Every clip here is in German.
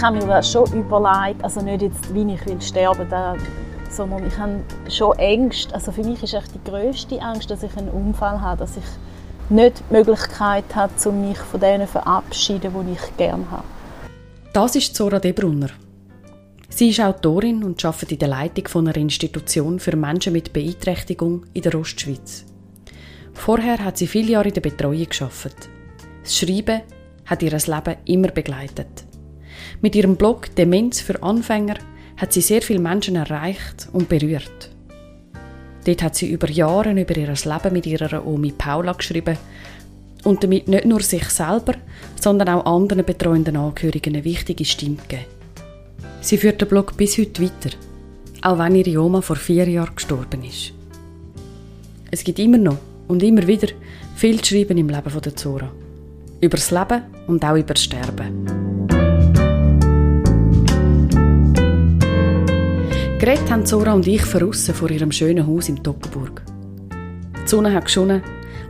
ich habe mir das schon überlegt, also nicht jetzt, wie ich will sterben, da, sondern ich habe schon Ängste. Also für mich ist echt die grösste Angst, dass ich einen Unfall habe, dass ich nicht die Möglichkeit habe, mich von denen zu verabschieden, die ich gerne habe. Das ist Zora Debrunner. Sie ist Autorin und arbeitet in der Leitung von einer Institution für Menschen mit Beeinträchtigung in der Ostschweiz. Vorher hat sie viele Jahre in der Betreuung geschafft. Das Schreiben hat ihr Leben immer begleitet. Mit ihrem Blog Demenz für Anfänger hat sie sehr viele Menschen erreicht und berührt. Dort hat sie über Jahre über ihr Leben mit ihrer Omi Paula geschrieben und damit nicht nur sich selber, sondern auch anderen betreuenden Angehörigen eine wichtige Stimme gegeben. Sie führt den Blog bis heute weiter, auch wenn ihre Oma vor vier Jahren gestorben ist. Es gibt immer noch und immer wieder viel zu schreiben im Leben der Zora. Über das Leben und auch über das Sterben. Geredet haben Zora und ich verrissen vor ihrem schönen Haus im Toggenburg. Die Sonne hat geschonnen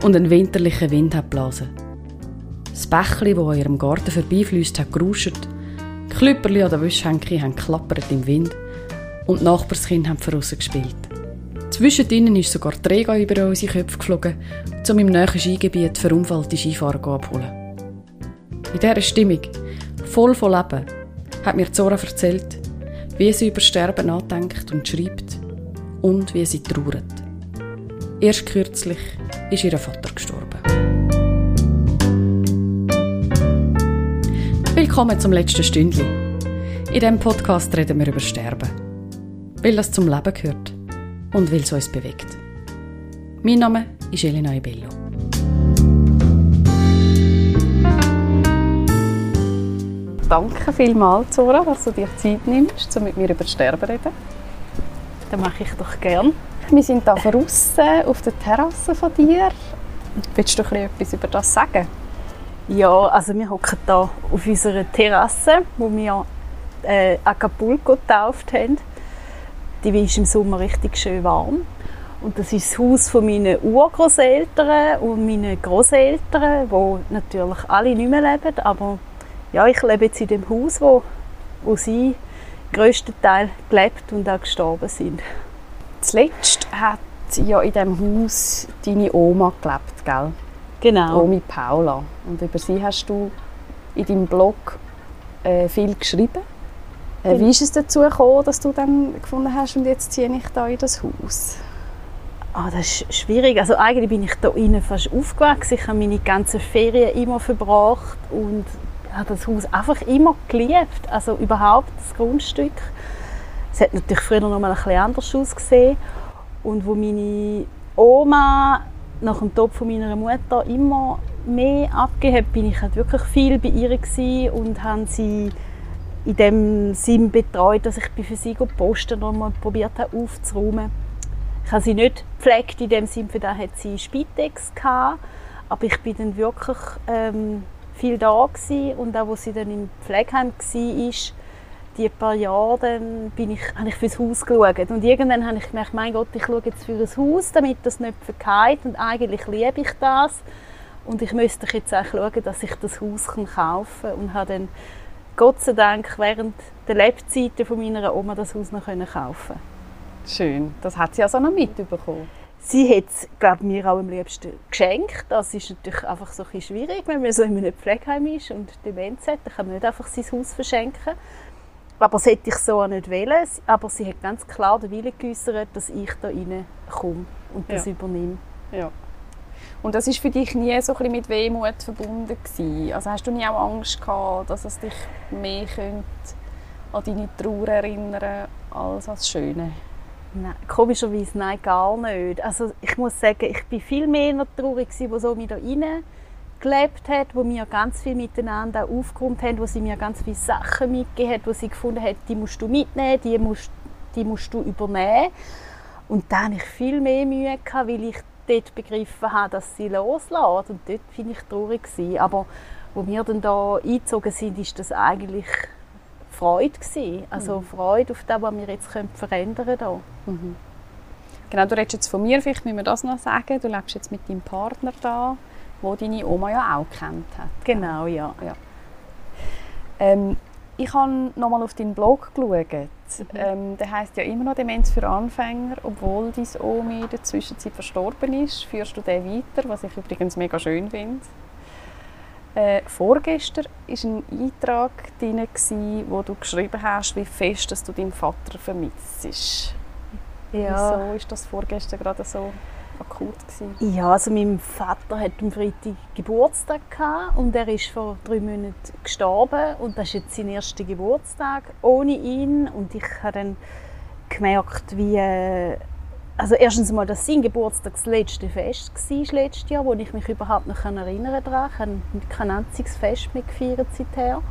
und ein winterlicher Wind hat geblasen. Das Bächli, das an ihrem Garten vorbeifließt, hat geruscht. Die Klüpperli an der Wäschhänke haben klappert im Wind und die Nachbarskinder haben verrissen gespielt. Zwischen ist sogar die Rega über unsere Köpfe geflogen, um im nächsten Skigebiet verunfallte Skifahrer abzuholen. In dieser Stimmung, voll von Leben, hat mir Zora erzählt, wie sie über Sterben nachdenkt und schreibt und wie sie trauert. Erst kürzlich ist ihr Vater gestorben. Willkommen zum letzten Stündli. In diesem Podcast reden wir über Sterben. Weil das zum Leben gehört und weil es uns bewegt. Mein Name ist Elena Ibello. Danke vielmals, Zora, dass du dir Zeit nimmst, um mit mir über Sterben zu reden. Das mache ich doch gern. Wir sind hier draußen auf der Terrasse von dir. Willst du etwas über das sagen? Ja, also wir hocken hier auf unserer Terrasse, wo wir äh, Acapulco getauft haben. Die ist im Sommer richtig schön warm. Und das ist das Haus von meinen Urgroßeltern und meinen Großeltern, die natürlich alle nicht mehr leben, aber ja, ich lebe jetzt in dem Haus, wo, wo sie größten Teil gelebt und auch gestorben sind. Zuletzt hat ja in diesem Haus deine Oma gelebt, gell? Genau. Omi Paula. Und über sie hast du in deinem Blog äh, viel geschrieben. Äh, wie ist es dazu gekommen, dass du dann gefunden hast, und jetzt ziehe ich da in das Haus? Ah, das ist schwierig. Also eigentlich bin ich da innen fast aufgewachsen. Ich habe meine ganzen Ferien immer verbracht und habe das Haus einfach immer geliebt. Also überhaupt das Grundstück. Es hat natürlich früher noch mal ein bisschen anders ausgesehen. Und wo meine Oma nach dem Tod von meiner Mutter immer mehr abgegeben hat, bin ich halt wirklich viel bei ihr und habe sie in dem Sinn betreut, dass ich für sie Posten noch mal probiert habe aufzuräumen. Ich habe sie nicht gepflegt in dem Sinn, für das hat sie Spitex gehabt, aber ich bin dann wirklich ähm, viel da gewesen. und auch als sie dann im Pflegeheim war, die paar Jahre, dann bin ich, habe ich fürs Haus geschaut. Und irgendwann habe ich gemerkt, mein Gott, ich schaue jetzt für ein Haus, damit das nicht verkeilt. Und eigentlich liebe ich das. Und ich müsste jetzt auch schauen, dass ich das Haus kaufen kann. Und habe dann, Gott sei Dank, während der Lebzeiten von meiner Oma das Haus noch kaufen Schön. Das hat sie also noch mitbekommen. Sie hat es, glaube mir auch am liebsten geschenkt. Das ist natürlich einfach so ein schwierig, wenn man so in einem Pflegeheim ist und Demenz hat. Dann kann man nicht einfach sein Haus verschenken. Aber das hätte ich so nicht wollen. Aber sie hat ganz klar den Willen geäußert, dass ich da komme und das ja. übernehme. Ja. Und das ist für dich nie so ein mit Wehmut verbunden gewesen? Also hast du nie auch Angst gehabt, dass es dich mehr könnte an deine Trauer erinnern als an das Schöne? Nein, komischerweise nein, gar nicht. Also ich muss sagen, ich bin viel mehr traurig gewesen, wo so mich da rein gelebt hat, wo wir ganz viel miteinander aufgeräumt haben, wo sie mir ganz viele Sachen mitgegeben hat, wo sie gefunden hat, die musst du mitnehmen, die musst, die musst du übernehmen. Und da hatte ich viel mehr Mühe, gehabt, weil ich dort begriffen habe, dass sie loslässt. Und dort finde ich traurig gewesen. Aber wo wir dann da eingezogen sind, ist das eigentlich Freude gewesen. Also mhm. Freude auf das, was wir jetzt verändern können. Mhm. Genau, du redest jetzt von mir, vielleicht müssen wir das noch sagen. Du lebst jetzt mit deinem Partner da, wo deine Oma ja auch kennt hat. Genau, ja. ja. Ähm, Ich habe nochmal auf deinen Blog geschaut. Mhm. Ähm, der heißt ja immer noch Demenz für Anfänger, obwohl dein Omi in der Zwischenzeit verstorben ist. Führst du den weiter, was ich übrigens mega schön finde. Äh, vorgestern war ein Eintrag drin, wo du geschrieben hast, wie fest dass du deinen Vater vermisst. Ja. Wieso ist das vorgestern gerade so akut gewesen? Ja, also mein Vater hat am Freitag Geburtstag gehabt und er ist vor drei Monaten gestorben und das ist jetzt sein erster Geburtstag ohne ihn und ich habe dann gemerkt, wie äh, also erstens mal, dass sein Geburtstag das letzte Fest war letztes Jahr, wo ich mich überhaupt noch erinnern kann. Ich habe kein einziges Fest mehr gefeiert seither.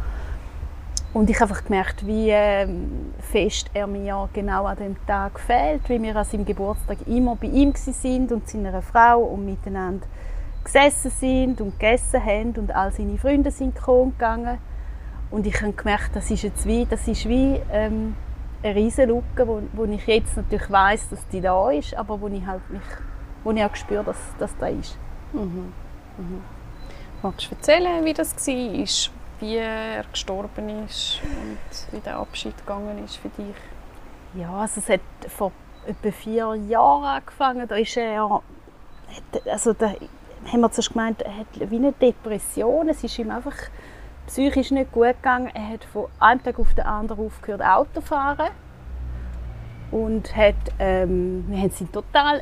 Und ich habe einfach gemerkt, wie ähm, fest er mir genau an dem Tag fehlt, wie wir an seinem Geburtstag immer bei ihm sind und seiner Frau und miteinander gesessen sind und gegessen haben und all seine Freunde sind gegangen. Und ich habe gemerkt, das ist jetzt wie, das ist wie ähm, eine riesige Lücke, wo, wo ich jetzt natürlich weiß, dass die da ist, aber wo ich halt mich, wo ich auch spüre, dass das da ist. Mhm. Mhm. Magst du erzählen, wie das war? wie er gestorben ist und wie der Abschied gegangen ist für dich? Ja, also es hat vor etwa vier Jahren angefangen. Da ist er, also da haben wir zuerst gemeint, er hat wie eine Depression. Es ist ihm einfach psychisch nicht gut gegangen. Er hat von einem Tag auf den anderen aufgehört Auto fahren und hat, ähm, wir haben sind total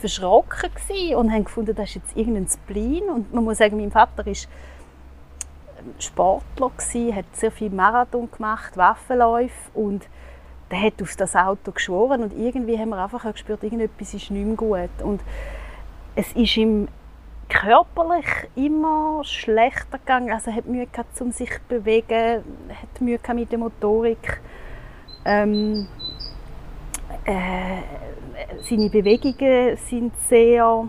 verschrocken und haben gefunden, das ist jetzt irgendein Spleen. Und man muss sagen, mein Vater ist Sportler gewesen, hat sehr viel Marathon gemacht, Waffenläufe und der hat auf das Auto geschworen und irgendwie haben wir einfach gespürt, irgendetwas ist nicht mehr gut und es ist ihm körperlich immer schlechter gegangen, also er hat Mühe gehabt, um sich zu bewegen, hat Mühe gehabt mit der Motorik, ähm, äh, seine Bewegungen sind sehr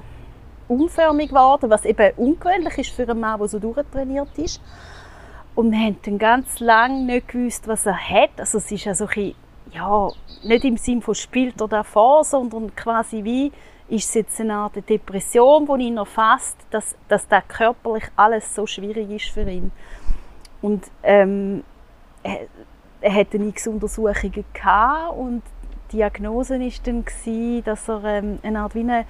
unförmig geworden, was eben ungewöhnlich ist für einen Mann, der so durchtrainiert ist. Und wir haben dann ganz lange nicht gewusst, was er hat. Also es ist also ein ja, nicht im Sinne von spielt er davor, sondern quasi wie ist es jetzt eine Art Depression, die ihn erfasst, dass, dass das körperlich alles so schwierig ist für ihn. Und ähm, er, er hatte X-Untersuchungen und die Diagnose war dann, gewesen, dass er ähm, eine Art wie eine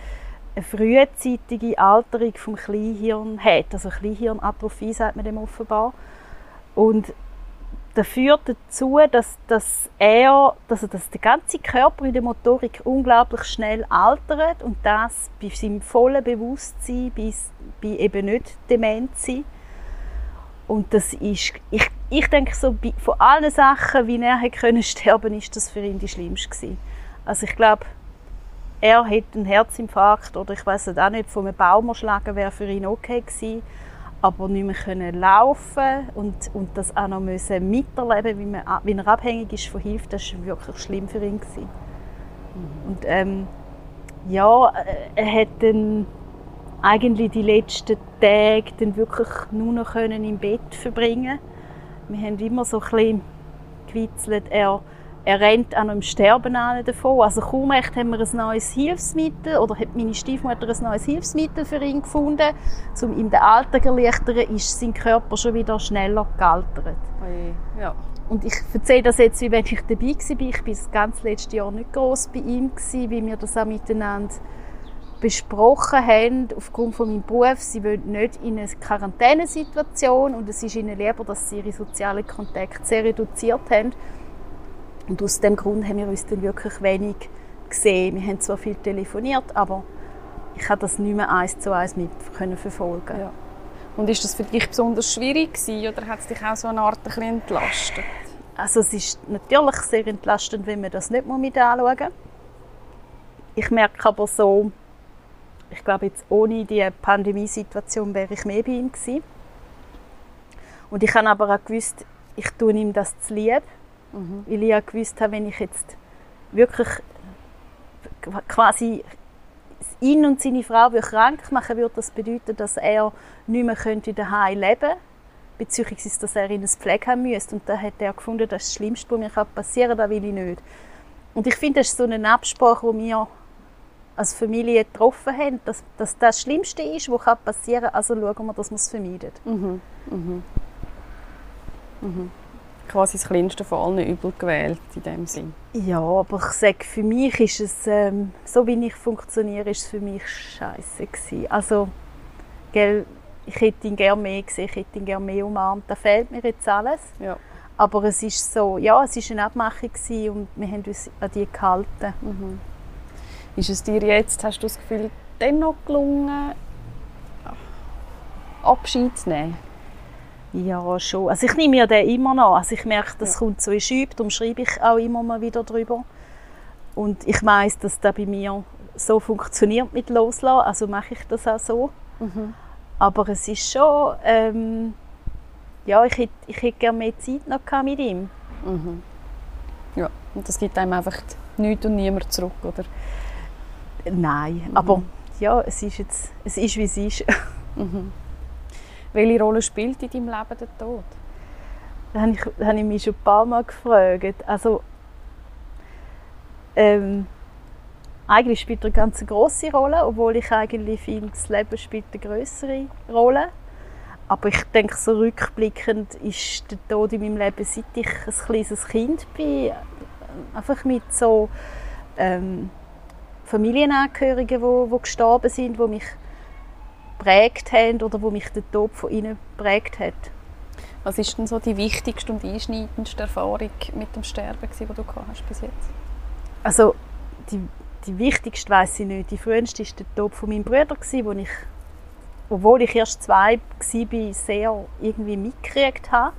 eine frühzeitige Alterung vom Kleinhirn hat. Also Kleinhirnatrophie sagt man dem offenbar. Und das führt dazu, dass, dass er, dass, dass der ganze Körper in der Motorik unglaublich schnell altert und das bei seinem vollen Bewusstsein, bei, bei eben nicht dement sein. Und das ist, ich, ich denke so, von allen Sachen, wie er hätte können sterben, ist das für ihn die schlimmste gewesen. Also ich glaube, er hat einen Herzinfarkt oder ich weiß auch nicht, von einem Baum erschlagen wäre für ihn okay gewesen. Aber nicht mehr können laufen und, und das auch noch müssen miterleben, wie, man, wie er abhängig ist von Hilfe, das war wirklich schlimm für ihn. Gewesen. Und ähm, ja, er hat dann eigentlich die letzten Tage dann wirklich nur noch können im Bett verbringen. Wir haben immer so ein bisschen gewitzelt, er er rennt an einem Sterben davon. Also kaum echt haben wir ein neues Hilfsmittel oder hat meine Stiefmutter ein neues Hilfsmittel für ihn gefunden, um ihm den Alltag zu erleichtern, ist sein Körper schon wieder schneller gealtert. Ja. Und ich erzähle das jetzt, wie wenn ich dabei war. Ich war das ganze letzte Jahr nicht groß bei ihm, wie wir das auch miteinander besprochen haben, aufgrund von meinem Beruf. Sie wollen nicht in eine Quarantänesituation und es ist ihnen lieber, dass sie ihre sozialen Kontakte sehr reduziert haben und aus dem Grund haben wir uns dann wirklich wenig gesehen. Wir haben zwar viel telefoniert, aber ich konnte das nicht mehr eins zu eins mit können verfolgen. Ja. Und ist das für dich besonders schwierig gewesen, oder hat es dich auch so eine Art ein bisschen entlastet? Also es ist natürlich sehr entlastend, wenn man das nicht mit anschauen muss. Ich merke aber so, ich glaube jetzt ohne die Pandemiesituation wäre ich mehr bei ihm gewesen. Und ich habe aber auch gewusst, ich tue ihm das zu lieb Mhm. Weil ich ja gewusst habe, wenn ich jetzt wirklich quasi ihn und seine Frau krank machen würde, das bedeuten, dass er nicht mehr könnte daheim leben könnte, beziehungsweise dass er in ein Pflegeheim müsste. Und da hat er gefunden, das ist das Schlimmste, was mir passieren kann, das will ich nicht. Und ich finde, das ist so eine Absprache, die wir als Familie getroffen haben, dass, dass das das Schlimmste ist, was passieren kann, also schauen wir, dass wir es vermeiden. Mhm. Mhm. Mhm. Quasi das kleinste von allen Übel gewählt in dem Sinn. Ja, aber ich sage, für mich ist es, ähm, so wie ich funktioniere, ist es für mich scheiße gewesen. Also, gell, ich hätte ihn gerne mehr gesehen, ich hätte ihn gerne mehr umarmt, da fehlt mir jetzt alles. Ja. Aber es ist so, ja, es ist eine Abmachung gewesen und wir haben uns an die gehalten. Mhm. Ist es dir jetzt, hast du das Gefühl, dennoch gelungen, Abschied zu nehmen? Ja, schon. Also ich nehme mir den immer noch. Also ich merke, das Ja. kommt so in Schübe, darum schreibe ich auch immer mal wieder drüber. Und ich weiß, dass das bei mir so funktioniert mit Loslassen, also mache ich das auch so. Mhm. Aber es ist schon, ähm, ja, ich hätte, ich hätte gerne mehr Zeit noch mit ihm. Mhm. Ja, und das gibt einem einfach nichts und niemand zurück, oder? Nein, Mhm. aber ja, es ist jetzt, es ist wie es ist. Mhm. Welche Rolle spielt in deinem Leben der Tod? Das habe ich, das habe ich mich schon ein paar Mal gefragt. Also, ähm, eigentlich spielt er eine ganz große Rolle, obwohl ich eigentlich finde, das Leben spielt eine größere Rolle. Aber ich denke, so rückblickend ist der Tod in meinem Leben, seit ich ein kleines Kind bin, einfach mit so ähm, Familienangehörigen, wo, wo gestorben sind, wo mich prägt haben oder wo mich der Tod von ihnen prägt hat. Was ist denn so die wichtigste und einschneidendste Erfahrung mit dem Sterben, gewesen, die du gehabt hast bis jetzt? Also die, die wichtigste weiß ich nicht. Die früheste war der Tod von meinem Bruder, gewesen, wo ich, obwohl ich erst zwei war, sehr irgendwie mitgekriegt habe.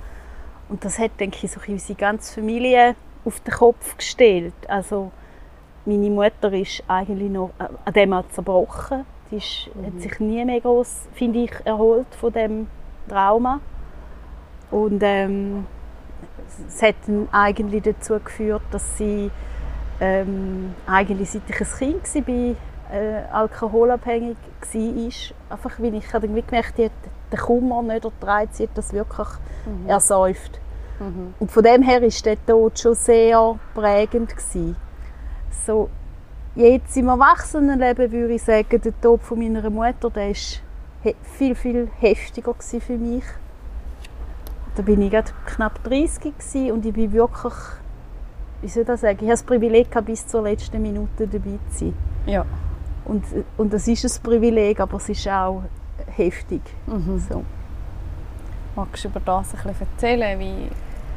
Und das hat, denke ich, so unsere ganze Familie auf den Kopf gestellt. Also meine Mutter ist eigentlich noch äh, an dem zerbrochen. Ist, hat sich nie mehr groß, finde ich, erholt von dem Trauma. Und ähm, es hat eigentlich dazu geführt, dass sie ähm, eigentlich seit ich ein Kind war, äh, alkoholabhängig war. Einfach, weil ich habe irgendwie gemerkt habe, der Kummer nicht ertragen, sie hat das wirklich ersäuft. Mhm. Und von dem her war der Tod schon sehr prägend. Gewesen. So, jetzt im Erwachsenenleben würde ich sagen, der Tod von meiner Mutter, der ist viel, viel heftiger für mich. Da bin ich gerade knapp 30 gewesen und ich bin wirklich, wie soll ich das sagen, ich habe das Privileg gehabt, bis zur letzten Minute dabei zu sein. Ja. Und, und das ist ein Privileg, aber es ist auch heftig. Mhm. So. Magst du über das ein bisschen erzählen? Wie,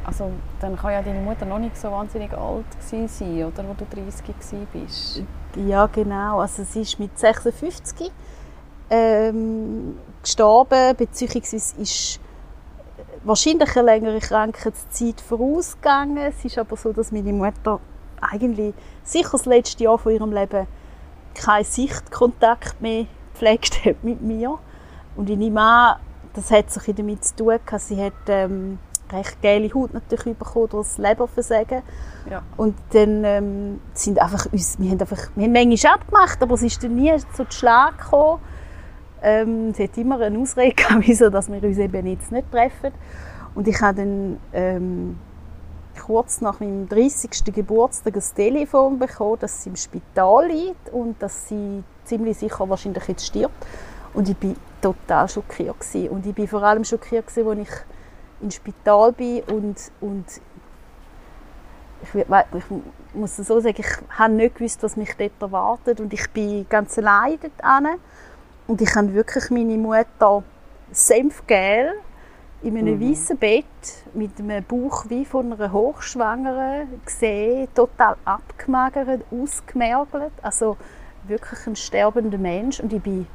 also, dann kann ja deine Mutter noch nicht so wahnsinnig alt sein, oder, wo du 30 gewesen bist. Ja, genau. Also sie ist mit 56 ähm, gestorben, beziehungsweise ist wahrscheinlich eine längere Krankheitszeit vorausgegangen. Es ist aber so, dass meine Mutter eigentlich sicher das letzte Jahr von ihrem Leben keinen Sichtkontakt mehr gepflegt hat mit mir. Und ich nehme an, das hat sich damit zu tun gehabt. Sie hat ähm, recht geile Haut natürlich bekommen durch das Leberversagen. Ja. Und dann ähm, sind einfach uns, wir haben einfach, wir haben manchmal abgemacht, aber es ist dann nie so zu Schlag gekommen. Ähm, sie hat immer eine Ausrede gehabt, wieso, dass wir uns eben jetzt nicht treffen. Und ich habe dann ähm, kurz nach meinem 30. Geburtstag ein Telefon bekommen, dass sie im Spital liegt und dass sie ziemlich sicher wahrscheinlich jetzt stirbt. Und ich bin total schockiert gewesen. Und ich bin vor allem schockiert gewesen, als ich ins Spital bin und, und ich, ich muss es so sagen, ich habe nicht gewusst, was mich dort erwartet und ich bin ganz allein dort und ich habe wirklich meine Mutter senfgel in einem Mhm. weißen Bett mit einem Bauch wie von einer Hochschwangeren gesehen, total abgemagert, ausgemergelt, also wirklich ein sterbender Mensch und ich bin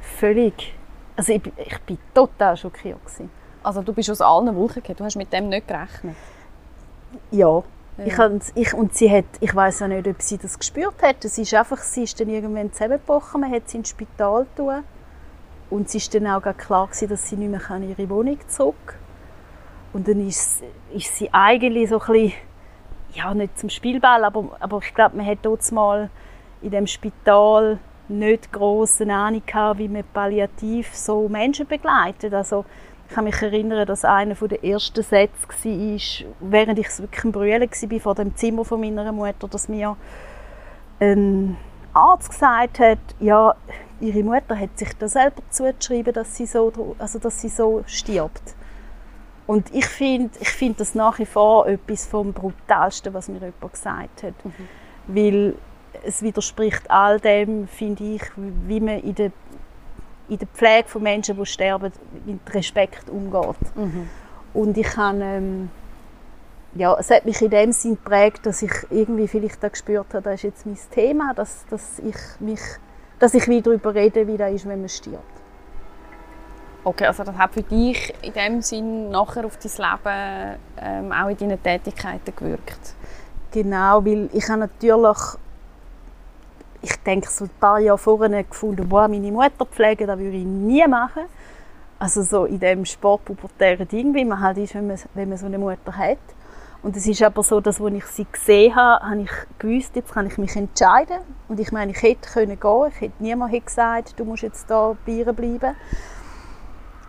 völlig, also ich, ich bin total schockiert gewesen. Also, du bist aus allen Wolken gefallen. Du hast mit dem nicht gerechnet. Ja, Ja. Ich, ich, und sie hat, ich weiß auch nicht, ob sie das gespürt hat. Es ist einfach, sie ist dann irgendwann zusammengebrochen, man hat sie ins Spital tun und es ist dann auch klar gewesen, dass sie nicht mehr in ihre Wohnung zurück Und dann ist, ist sie eigentlich so ein bisschen, ja nicht zum Spielball, aber, aber ich glaube, man hat dort mal in dem Spital nicht groß eine Ahnung gehabt, wie man palliativ so Menschen begleitet. Also kann mich erinnern, dass einer der ersten Sätze war, während ich wirklich am Brüllen war vor dem Zimmer von meiner Mutter, dass mir ein Arzt gesagt hat, ja, ihre Mutter hat sich da selber zugeschrieben, dass sie so, also dass sie so stirbt. Und ich finde ich find das nach wie vor etwas vom Brutalsten, was mir jemand gesagt hat. Mhm. Weil es widerspricht all dem, finde ich, wie man in der, in der Pflege von Menschen, die sterben, mit Respekt umgeht. Mhm. Und ich kann, ähm, ja, es hat mich in dem Sinn geprägt, dass ich irgendwie vielleicht da gespürt habe, das ist jetzt mein Thema, dass, dass ich mich, dass ich wieder darüber rede, wie das ist, wenn man stirbt. Okay, also das hat für dich in dem Sinn nachher auf dein Leben ähm, auch in deinen Tätigkeiten gewirkt? Genau, weil ich habe natürlich, ich denke so ein paar Jahre vorher gefunden, boah, meine Mutter pflegen, das würde ich nie machen. Also so in dem sportpubertären Ding, wie man halt ist, wenn man, wenn man so eine Mutter hat. Und es ist aber so, dass als ich sie gesehen habe, habe ich gewusst, jetzt kann ich mich entscheiden. Und ich meine, ich hätte können gehen, ich hätte niemand gesagt, du musst jetzt da bleiben.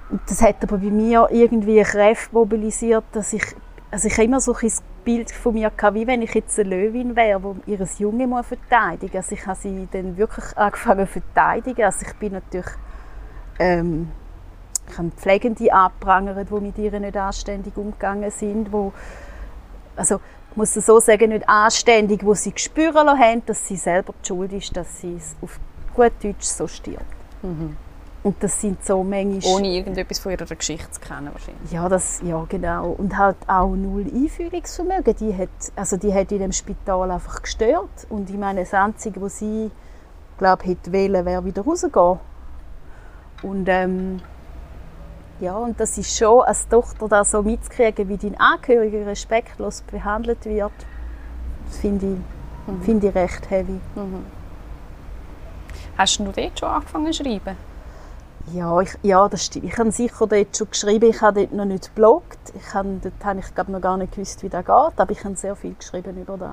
Und das hat aber bei mir irgendwie Kräfte mobilisiert, dass ich, also ich immer so ein Bild von mir gehabt, wie wenn ich jetzt eine Löwin wäre, die ihre Junge muss verteidigen Also ich habe sie dann wirklich angefangen zu verteidigen. Also ich bin natürlich, ähm, ich habe Pflegende angeprangert, die mit ihr nicht anständig umgegangen sind, wo, also ich muss so sagen, nicht anständig, wo sie spüren haben, dass sie selber die Schuld ist, dass sie auf gut Deutsch so stirbt. Mhm. Und das sind so manchmal... Ohne irgendetwas von ihrer Geschichte zu kennen wahrscheinlich. Ja, das, ja genau. Und halt auch null Einfühlungsvermögen. Die hat, also die hat in dem Spital einfach gestört. Und ich meine, das Einzige, was sie, glaube hätte wählen, wäre wieder rausgehen. Und ähm, ja, und das ist schon als Tochter da so mitzukriegen, wie dein Angehöriger respektlos behandelt wird, das finde ich, mhm. find ich recht heavy. Mhm. Hast du dort schon angefangen zu schreiben? Ja, ich, ja, das stimmt. Ich habe sicher dort schon geschrieben. Ich habe dort noch nicht gebloggt. Ich habe, dort habe ich glaube noch gar nicht gewusst, wie das geht. Aber ich habe sehr viel geschrieben über das.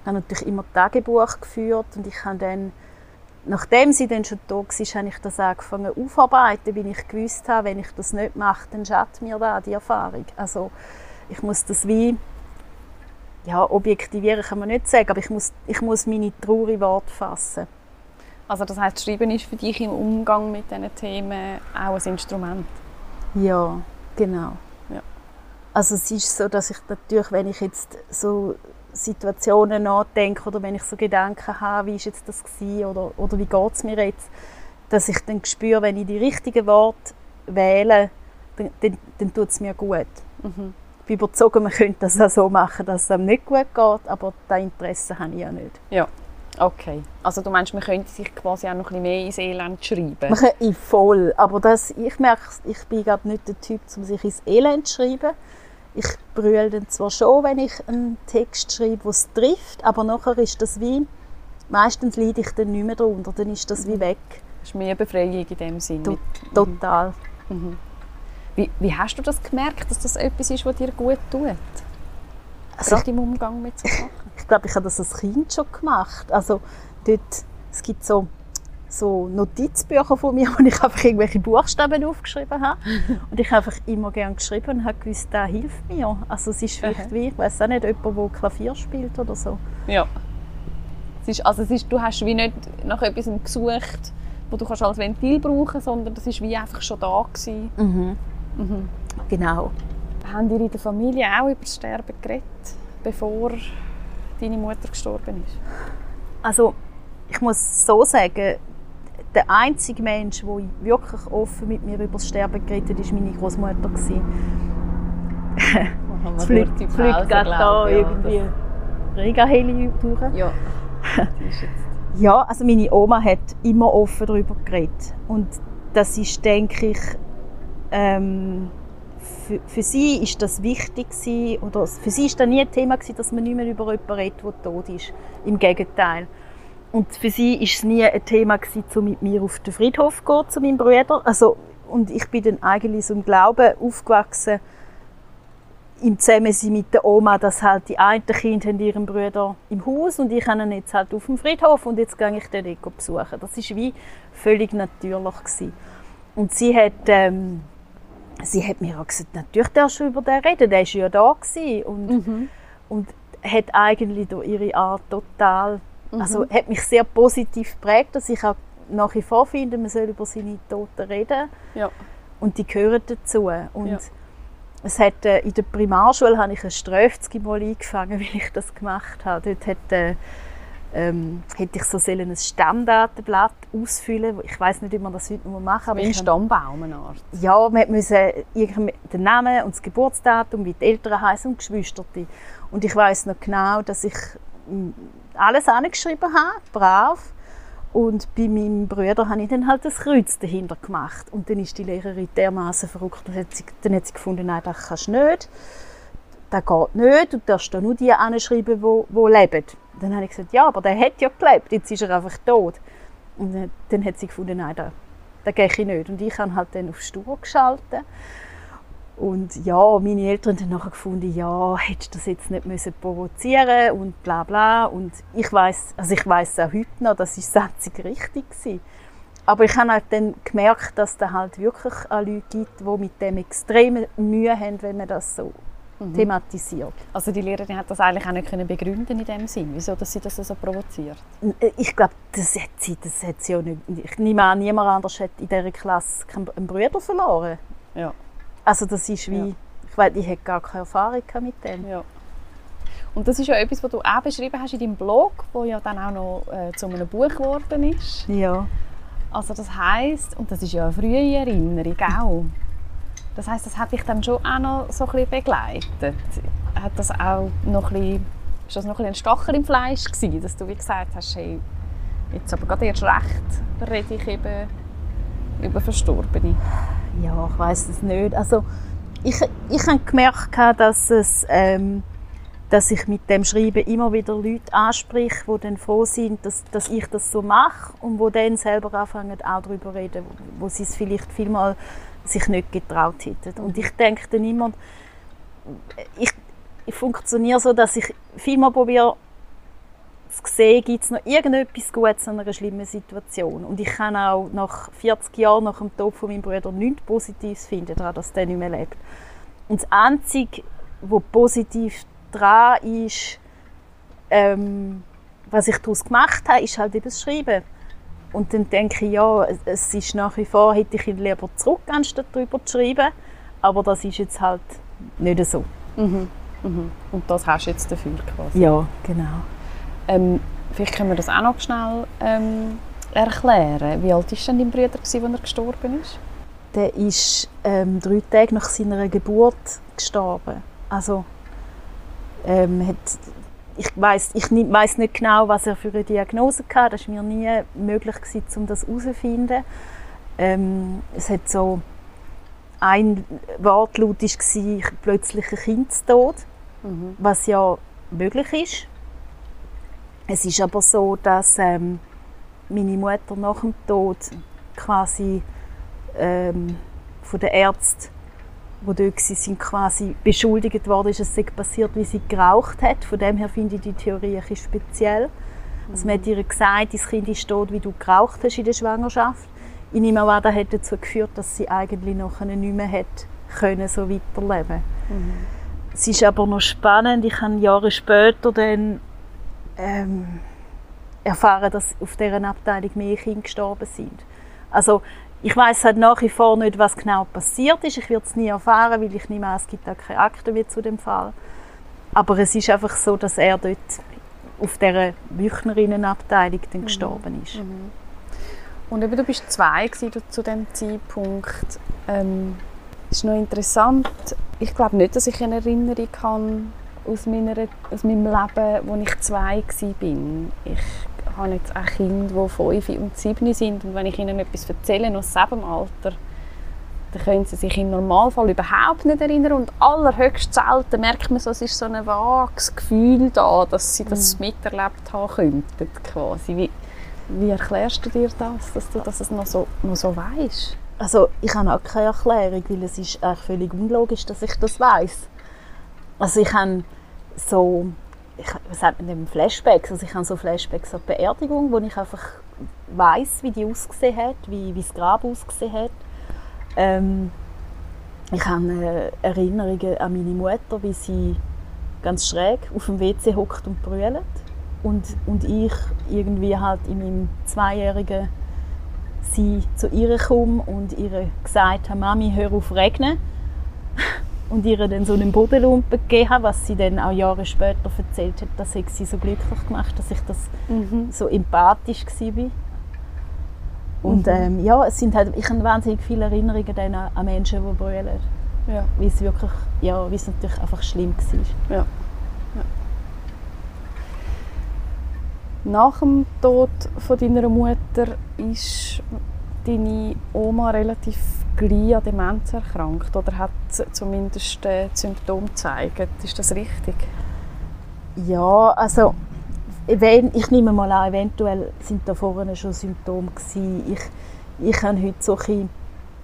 Ich habe natürlich immer Tagebuch geführt und ich habe dann, nachdem sie dann schon da war, habe ich das angefangen aufzuarbeiten, weil ich gewusst habe, wenn ich das nicht mache, dann schadet mir da die Erfahrung. Also ich muss das wie ja, objektivieren kann man nicht sagen, aber ich muss, ich muss meine traurigen Worte fassen. Also das heißt, Schreiben ist für dich im Umgang mit diesen Themen auch ein Instrument? Ja, genau. Ja. Also es ist so, dass ich natürlich, wenn ich jetzt so Situationen nachdenke oder wenn ich so Gedanken habe, wie ist jetzt das gewesen, oder, oder wie geht es mir jetzt, dass ich dann spüre, wenn ich die richtigen Worte wähle, dann, dann, dann tut es mir gut. Mhm. Ich bin überzeugt, man könnte das auch so machen, dass es einem nicht gut geht, aber das Interesse habe ich ja nicht. Ja. Okay. Also du meinst, man könnte sich quasi auch noch ein bisschen mehr ins Elend schreiben? Man kann, voll. Aber das, ich merke, ich bin gerade nicht der Typ, um sich ins Elend zu schreiben. Ich brülle dann zwar schon, wenn ich einen Text schreibe, der es trifft, aber nachher ist das wie, meistens leide ich dann nicht mehr darunter, dann ist das wie mhm. weg. Das ist mehr Befreiung in dem Sinne. To total. Mhm. Wie, wie hast du das gemerkt, dass das etwas ist, was dir gut tut? Also, Gerade im Umgang mit so Sachen? Ich glaube, ich habe das als Kind schon gemacht. Also dort, es gibt so, so Notizbücher von mir, wo ich einfach irgendwelche Buchstaben aufgeschrieben habe. Und ich habe einfach immer gerne geschrieben und habe gewusst, das hilft mir. Also es ist vielleicht wie, ich weiß auch nicht, jemand, der Klavier spielt oder so. Ja. Es ist, also es ist, du hast wie nicht nach etwas gesucht, wo du kannst als Ventil brauchen kannst, sondern das war wie einfach schon da gewesen. Mhm. Mhm. Genau. Haben ihr in der Familie auch über das Sterben geredet, bevor deine Mutter gestorben ist? Also, ich muss so sagen, der einzige Mensch, der wirklich offen mit mir über das Sterben geredet hat, war meine Großmutter. Es fliegt, fliegt gerade da ja, irgendwie Regaheli durch. Ja, ja, also meine Oma hat immer offen darüber geredet. Und das ist, denke ich, ähm, für, für sie ist das wichtig gewesen, oder für sie ist das nie ein Thema gewesen, dass man nicht mehr über jemanden redet, der tot ist. Im Gegenteil. Und für sie ist es nie ein Thema gewesen, um mit mir auf den Friedhof zu gehen, zu meinem Bruder. Also, und ich bin dann eigentlich so im Glauben aufgewachsen, im Zusammensein mit der Oma, dass halt die einen Kinder ihren Bruder im Haus und ich habe ihn jetzt halt auf dem Friedhof und jetzt gehe ich den nicht besuchen. Das ist wie völlig natürlich gewesen. Und sie hat ähm, sie hat mir auch gesagt, natürlich darfst du über den reden, der war ja da und, mhm. und hat eigentlich durch ihre Art total, mhm. also hat mich sehr positiv geprägt, dass ich auch nach wie vor finde, man soll über seine Toten reden ja. und die gehören dazu und ja. es hat, äh, in der Primarschule habe ich ein Strafzgi mal eingefangen, weil ich das gemacht habe. Dort hat, äh, ähm, hätte ich so ein Stammdatenblatt ausfüllen Ich weiß nicht, wie man das heute machen aber Wie ein Stammbaum, eine Art. Ja, man musste den Namen und das Geburtsdatum, wie die Eltern heißen und Geschwister. Und ich weiß noch genau, dass ich mm, alles angeschrieben habe, brav. Und bei meinem Bruder habe ich dann halt das Kreuz dahinter gemacht. Und dann ist die Lehrerin dermaßen verrückt. Dann hat, sie, dann hat sie gefunden, nein, das kannst du nicht. Das geht nicht. Du darfst da nur die anschreiben, die, die leben. Dann habe ich gesagt, ja, aber der hat ja gelebt. Jetzt ist er einfach tot. Und dann hat sie gefunden, nein, das, das gehe ich nicht. Und ich habe halt dann auf Stur geschaltet. Und ja, meine Eltern haben nachher gefunden, ja, hättest du das jetzt nicht müssen provozieren und bla bla. Und ich weiß, also ich weiß auch heute noch, das das einzig richtig gewesen. Aber ich habe halt dann gemerkt, dass es halt wirklich Leute gibt, die mit dem extrem Mühe haben, wenn man das so mhm. thematisiert. Also die Lehrerin hat das eigentlich auch nicht können begründen in dem Sinn, wieso dass sie das so provoziert? Äh, ich glaube, das hat sie, das hat sie auch nicht. Ich nehme an, niemand anders hat in dieser Klasse einen Bruder verloren. Ja. Also das ist wie, ja. ich weiß, ich hätte gar keine Erfahrung mit dem. Ja. Und das ist ja etwas, was du auch beschrieben hast in deinem Blog, wo ja dann auch noch äh, zu einem Buch geworden ist. Ja. Also das heißt und das ist ja eine frühe Erinnerung auch. Das heißt, das hat dich dann schon auch noch so ein bisschen begleitet. Hat das auch noch ein bisschen, ist das noch ein, Stachel im Fleisch gewesen, dass du wie gesagt hast, hey, jetzt aber gerade erst recht rede ich eben über Verstorbene? Ja, ich weiß es nicht. Also ich, ich habe gemerkt, dass es ähm, dass ich mit dem Schreiben immer wieder Leute anspreche, die dann froh sind, dass, dass ich das so mache und wo dann selber anfangen auch darüber reden, wo, wo sie es vielleicht vielmal sich nicht getraut hätten. Und ich denke dann immer, ich, ich funktioniere so, dass ich vielmal probiere zu sehen, gibt es noch irgendetwas Gutes an einer schlimmen Situation. Und ich kann auch nach 40 Jahren nach dem Tod von meinem Bruder nichts Positives finden, daran, dass der nicht mehr lebt. Und das Einzige, was positiv dran ist, ähm, was ich daraus gemacht habe, ist halt eben das Schreiben. Und dann denke ich, ja, es ist nach wie vor, hätte ich ihn lieber zurück, anstatt darüber zu schreiben. Aber das ist jetzt halt nicht so. Mhm. Mhm. Und das hast du jetzt dafür quasi? Ja, genau. Ähm, vielleicht können wir das auch noch schnell ähm, erklären. Wie alt war denn dein Bruder, als er gestorben ist? Der ist ähm, drei Tage nach seiner Geburt gestorben. Also, ähm, hat, ich weiß ich weiß nicht genau, was er für eine Diagnose hatte. Das war mir nie möglich, gewesen, um das herauszufinden. Ähm, es hat so ein Wortlaut war plötzlicher Kindstod, mhm. was ja möglich ist. Es ist aber so, dass ähm, meine Mutter nach dem Tod quasi ähm, von den Ärzten, die dort waren, quasi beschuldigt worden ist, es sei passiert, wie sie geraucht hat. Von dem her finde ich die Theorie ein speziell. Mhm. Also man hat ihr gesagt, dein Kind ist tot, wie du geraucht hast in der Schwangerschaft. Ich nehme an, das hat dazu geführt, dass sie eigentlich noch nicht mehr hat können, so weiterleben mhm. Es ist aber noch spannend, ich habe Jahre später dann ähm, erfahren, dass auf deren Abteilung mehr Kinder gestorben sind. Also ich weiß halt nach wie vor nicht, was genau passiert ist. Ich werde es nie erfahren, weil ich nicht mehr es gibt auch keine Akten mehr zu dem Fall. Aber es ist einfach so, dass er dort auf dieser Büchnerinnenabteilung dann mhm. gestorben ist. Mhm. Und eben, du bist zwei zu dem Zeitpunkt. Ähm, ist noch interessant. Ich glaube nicht, dass ich eine Erinnerung habe aus, meiner, aus meinem Leben, als ich zwei war. Ich habe jetzt auch Kinder, die fünf und sieben sind und wenn ich ihnen etwas erzähle aus sieben Alter, dann können sie sich im Normalfall überhaupt nicht erinnern und allerhöchst selten merkt man so, es ist so ein vages Gefühl da, dass sie das mhm. miterlebt haben könnten, quasi. Wie, wie erklärst du dir das, dass du das noch so, noch so weißt? Also ich habe auch keine Erklärung, weil es ist eigentlich völlig unlogisch, dass ich das weiß. Also ich habe so, ich, was sagt man denn, Flashbacks, also ich habe so Flashbacks an Beerdigung, wo ich einfach weiß, wie die ausgesehen hat, wie, wie das Grab ausgesehen hat. Ähm, ich habe äh, Erinnerungen an meine Mutter, wie sie ganz schräg auf dem WC hockt und brüllt und, und ich irgendwie halt in meinem zweijährigen sie zu ihr komme und ihr gesagt habe, Mami, hör auf regnen. Und ihr dann so einen Bodenlumpen gegeben habe, was sie dann auch Jahre später erzählt hat, das hat sie so glücklich gemacht, dass ich das Mhm. so empathisch war. Und Mhm. ähm, ja, es sind halt, ich habe wahnsinnig viele Erinnerungen dann an, Menschen, die brüllen, Ja. weil es wirklich, ja, weil es natürlich einfach schlimm war. Ja. Nach dem Tod von deiner Mutter ist deine Oma relativ gleich an Demenz erkrankt oder hat zumindest äh, Symptome gezeigt. Ist das richtig? Ja, also ich nehme mal an, eventuell sind da vorne schon Symptome gewesen. Ich, ich habe heute so ein bisschen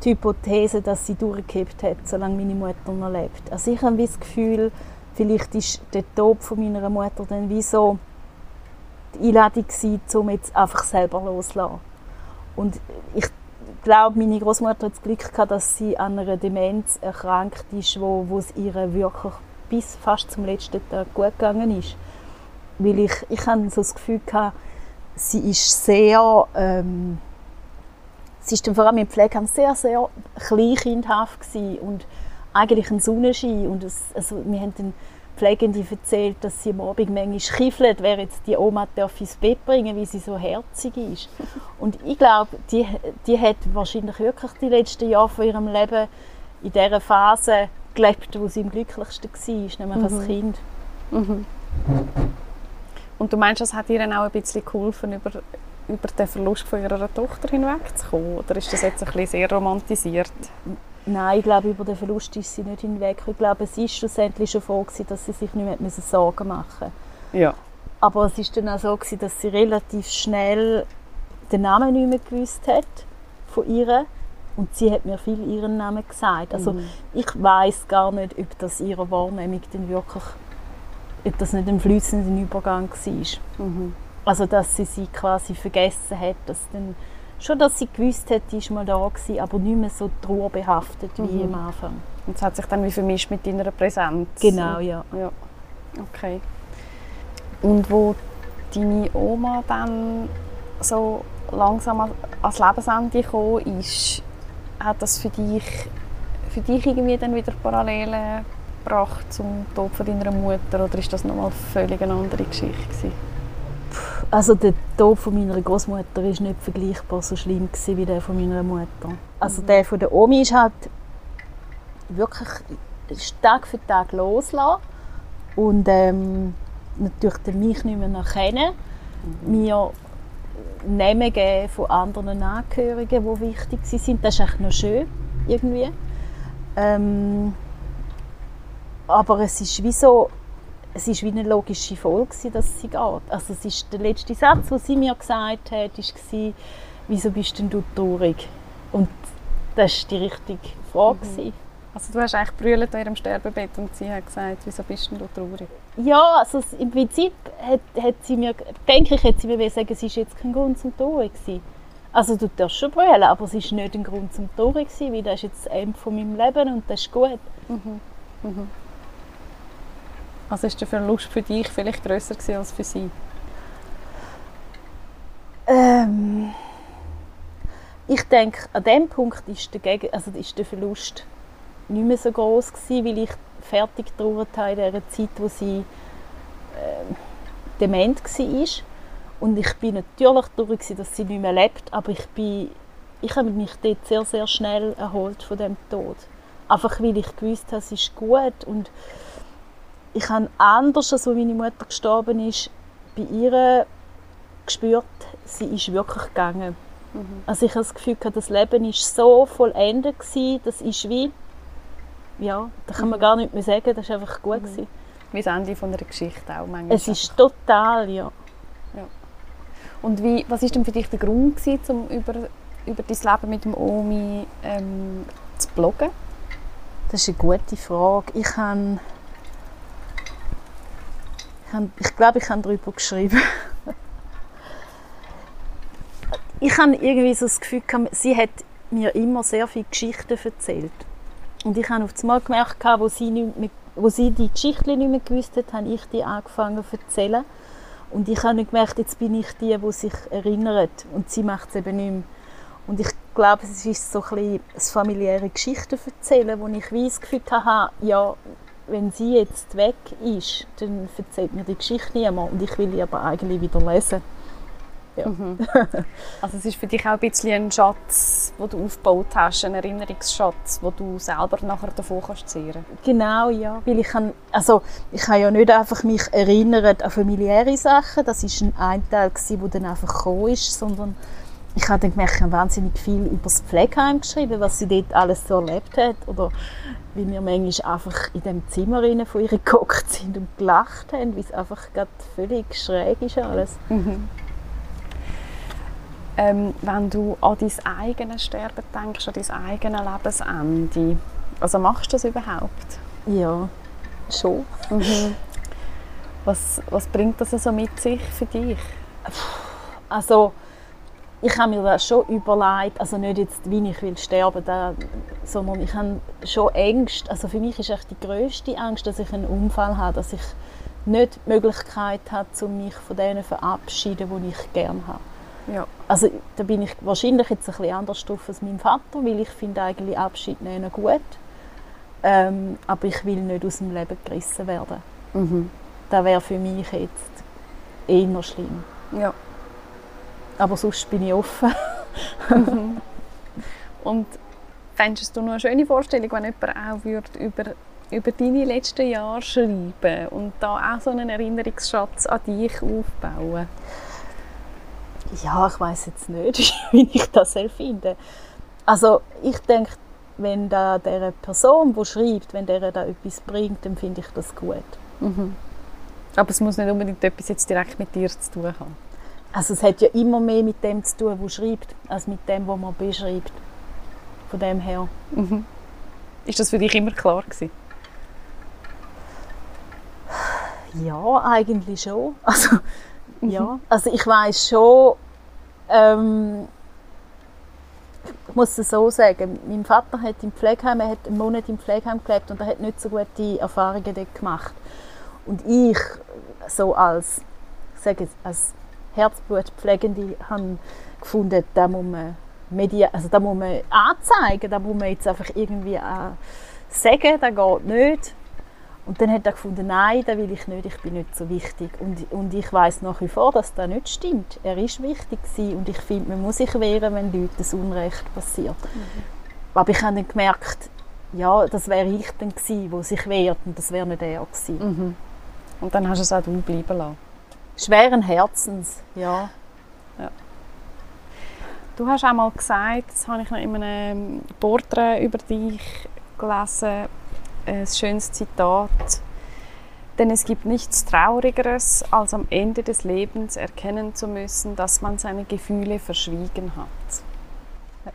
die Hypothese, dass sie durchgekippt hat, solange meine Mutter noch lebt. Also ich habe das Gefühl, vielleicht ist der Tod von meiner Mutter dann wie so die Einladung gewesen, um jetzt einfach selber loszulassen. Und ich glaube, meine Großmutter hat das Glück gehabt, dass sie an einer Demenz erkrankt ist, wo, wo es ihr wirklich bis fast zum letzten Tag gut gegangen ist. Weil ich, ich habe so das Gefühl gehabt, sie ist sehr, ähm, sie ist dann vor allem im Pflegeheim sehr, sehr kleinkindhaft gewesen und eigentlich ein Sonnenschein. Und es, also, wir haben den Pflegende erzählt, dass sie am Abend manchmal kiffelt, wer jetzt die Oma darf ins Bett bringen, weil sie so herzig ist. Und ich glaube, die, die hat wahrscheinlich wirklich die letzten Jahre von ihrem Leben in dieser Phase gelebt, wo sie am glücklichsten war, nämlich als Mhm. Kind. Mhm. Und du meinst, das hat ihr dann auch ein bisschen geholfen, über, über den Verlust von ihrer Tochter hinwegzukommen? Oder ist das jetzt ein bisschen sehr romantisiert? Nein, ich glaube, über den Verlust ist sie nicht hinweg. Ich glaube, es war schlussendlich schon froh, gewesen, dass sie sich nicht mehr müssen Sorgen machen musste. Ja. Aber es war dann auch so, gewesen, dass sie relativ schnell den Namen nicht mehr gewusst hat von ihr. Und sie hat mir viel ihren Namen gesagt. Also Mhm. ich weiß gar nicht, ob das ihre Wahrnehmung dann wirklich, ob das nicht ein fließender Übergang war. Mhm. Also dass sie sie quasi vergessen hat, dass dann schon, dass sie gewusst hat, die ist mal da gewesen, aber nicht mehr so trauerbehaftet wie Mhm. am Anfang. Und es hat sich dann wie vermischt mit deiner Präsenz. Genau, ja. Ja, okay. Und wo deine Oma dann so langsam an- ans Lebensende gekommen ist, hat das für dich, für dich irgendwie dann wieder Parallelen gebracht zum Tod von deiner Mutter oder ist das nochmal völlig eine andere Geschichte gewesen? Also der Tod von meiner Großmutter ist nicht vergleichbar so schlimm gewesen wie der von meiner Mutter. Also der von der Omi ist halt wirklich Tag für Tag loslassen und ähm, natürlich den mich nicht mehr erkennen. Mir Namen geben von anderen Angehörigen, die wichtig sind. Das ist echt noch schön irgendwie. Ähm, aber es ist wie so, es ist wie eine logische Folge, dass sie geht. Also es ist der letzte Satz, den sie mir gesagt hat, war, wieso bist denn du traurig? Und das war die richtige Frage. gewesen. Also du hast eigentlich brüllt an ihrem Sterbebett und sie hat gesagt, wieso bist denn du traurig? Ja, also im Prinzip hat, hat sie mir, denke ich, hat sie mir sagen, es ist jetzt kein Grund zum traurig sein. Also du darfst schon brüllen, aber es ist nicht ein Grund zum traurig sein, weil das ist jetzt das Ende von meinem Leben und das ist gut. Also ist der Verlust für dich vielleicht grösser als für sie? Ähm, ich denke, an dem Punkt ist der, Geg also der Verlust nicht mehr so groß gewesen, weil ich fertig getrauert habe in der Zeit, wo sie ähm, dement war. Und ich bin natürlich traurig, dass sie nicht mehr lebt, aber ich bin ich habe mich dort sehr, sehr schnell erholt von dem Tod. Einfach weil ich gewusst habe, es ist gut und ich habe anders, als meine Mutter gestorben ist, bei ihr gespürt, sie ist wirklich gegangen. Also ich habe das Gefühl, das Leben ist so vollendet gewesen, das ist wie, ja, da kann man gar nicht mehr sagen, das ist einfach gut gewesen. Wie das Ende von einer Geschichte auch manchmal. Es ist total, ja. Und wie, was war denn für dich der Grund, gewesen, um über, über dein Leben mit dem Omi ähm, zu bloggen? Das ist eine gute Frage. Ich habe, ich, glaube, ich habe darüber geschrieben. ich habe irgendwie so das Gefühl, sie hat mir immer sehr viele Geschichten erzählt. Und ich habe auf einmal gemerkt, wo sie, nicht mehr, wo sie die Geschichten nicht mehr gewusst hat, habe ich die angefangen zu erzählen. Und ich habe nicht gemerkt, jetzt bin ich die, die sich erinnert. Und sie macht es eben nicht mehr. Und ich glaube, es ist so ein bisschen das familiäre Geschichten erzählen, wo ich wie das Gefühl habe, ja, wenn sie jetzt weg ist, dann erzählt mir die Geschichte niemand und ich will sie aber eigentlich wieder lesen. Ja. Mhm. Also es ist für dich auch ein bisschen ein Schatz, den du aufgebaut hast, ein Erinnerungsschatz, wo du selber nachher davon kannst zehren. Genau, ja. Weil ich kann, also ich kann ja nicht einfach mich erinnern an familiäre Sachen, das ist ein, Teil der dann einfach gekommen ist, sondern ich habe dann gemerkt, ich wahnsinnig viel über das Pflegeheim geschrieben, was sie dort alles so erlebt hat oder wie wir manchmal einfach in dem Zimmer von ihr geguckt sind und gelacht haben, weil es einfach gerade völlig schräg ist alles. Mhm ähm, wenn du an dein eigenes Sterben denkst, an dein eigenes Lebensende, also machst du das überhaupt? Ja, schon. Mhm. Was, was bringt das also mit sich für dich? Also, ich habe mir das schon überlegt, also nicht jetzt, wie ich will sterben, da, sondern ich habe schon Ängste. Also für mich ist echt die größte Angst, dass ich einen Unfall habe, dass ich nicht die Möglichkeit habe, um mich von denen zu verabschieden, die ich gerne habe. Ja. Also da bin ich wahrscheinlich jetzt ein bisschen anders drauf als mein Vater, weil ich finde eigentlich Abschied nehmen gut. Ähm, aber ich will nicht aus dem Leben gerissen werden. Mhm. Das wäre für mich jetzt eher schlimm. Ja. Aber sonst bin ich offen. mhm. Und fändest du noch eine schöne Vorstellung, wenn jemand auch würde über, über deine letzten Jahre schreiben und da auch so einen Erinnerungsschatz an dich aufbauen? Ja, ich weiß jetzt nicht, wie ich das finde. Also ich denke, wenn da der Person, die schreibt, wenn der da etwas bringt, dann finde ich das gut. Mhm. Aber es muss nicht unbedingt etwas jetzt direkt mit dir zu tun haben. Also es hat ja immer mehr mit dem zu tun, wo schreibt, als mit dem, wo man beschreibt. Von dem her. Mhm. Ist das für dich immer klar gewesen? Ja, eigentlich schon. Also ja, also ich weiß schon, ähm, ich muss es so sagen, mein Vater hat im Pflegeheim, er hat einen Monat im Pflegeheim gelebt und er hat nicht so gute Erfahrungen dort gemacht. Und ich, so als, ich sage jetzt, als Herzblutpflegende, habe gefunden, da muss man Medien, also da muss man anzeigen, da muss man jetzt einfach irgendwie sagen, das geht nicht. Und dann hat er gefunden, nein, das will ich nicht, ich bin nicht so wichtig. Und, und ich weiß nach wie vor, dass das nicht stimmt. Er ist wichtig gewesen und ich finde, man muss sich wehren, wenn Leuten das Unrecht passiert. Mhm. Aber ich habe dann gemerkt, ja, das wäre ich dann gewesen, der sich wehrt und das wäre nicht er gewesen. Mhm. Und dann hast du es auch du bleiben lassen? Schweren Herzens, ja. ja. Du hast auch mal gesagt, das habe ich noch in einem Porträt über dich gelesen, ein schönes Zitat. Denn es gibt nichts Traurigeres, als am Ende des Lebens erkennen zu müssen, dass man seine Gefühle verschwiegen hat.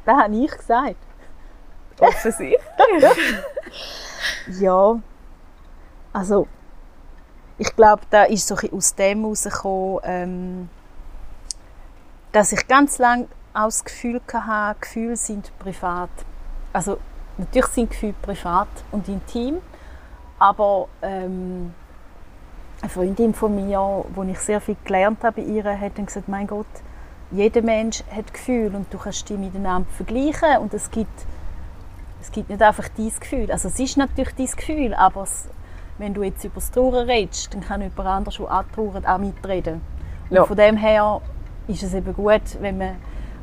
Das habe ich gesagt. Offensichtlich. ja, also ich glaube, da ist so aus dem herausgekommen, ähm, dass ich ganz lange auch das Gefühl hatte, Gefühle sind privat. Also Natürlich sind Gefühle privat und intim, aber ähm, eine Freundin von mir, wo ich sehr viel gelernt habe bei ihr, hat dann gesagt, mein Gott, jeder Mensch hat Gefühle und du kannst die miteinander vergleichen und es gibt, es gibt nicht einfach dein Gefühl. Also es ist natürlich dein Gefühl, aber es, wenn du jetzt über das Trauern redest, dann kann jemand anderes, der auch trauert, auch mitreden. Und ja. von dem her ist es eben gut, wenn man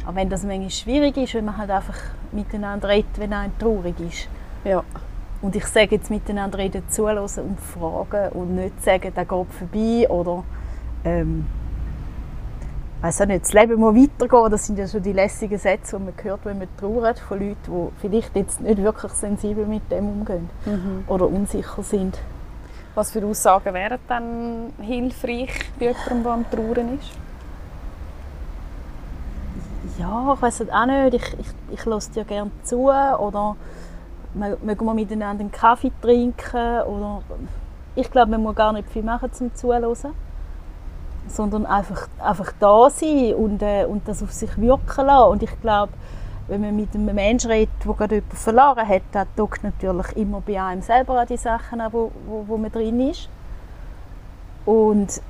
auch wenn das manchmal schwierig ist, wenn man halt einfach miteinander redet, wenn ein traurig ist. Ja. Und ich sage jetzt miteinander reden, zuhören und fragen und nicht sagen, der geht vorbei oder ähm, weiß auch nicht, das Leben muss weitergehen. Das sind ja schon die lässigen Sätze, die man hört, wenn man trauert von Leuten, die vielleicht jetzt nicht wirklich sensibel mit dem umgehen mhm. oder unsicher sind. Was für Aussagen wären dann hilfreich bei jemandem, der am Trauern ist? ja, ich weiß auch nicht, ich, ich, ich lasse dir gerne zu oder mögen wir miteinander einen Kaffee trinken oder ich glaube, man muss gar nicht viel machen zum Zuhören, sondern einfach, einfach da sein und, äh, und das auf sich wirken lassen. Und ich glaube, wenn man mit einem Menschen redet, der gerade jemanden verloren hat, das dockt natürlich immer bei einem selber an die Sachen an, wo, wo, wo man drin ist. Und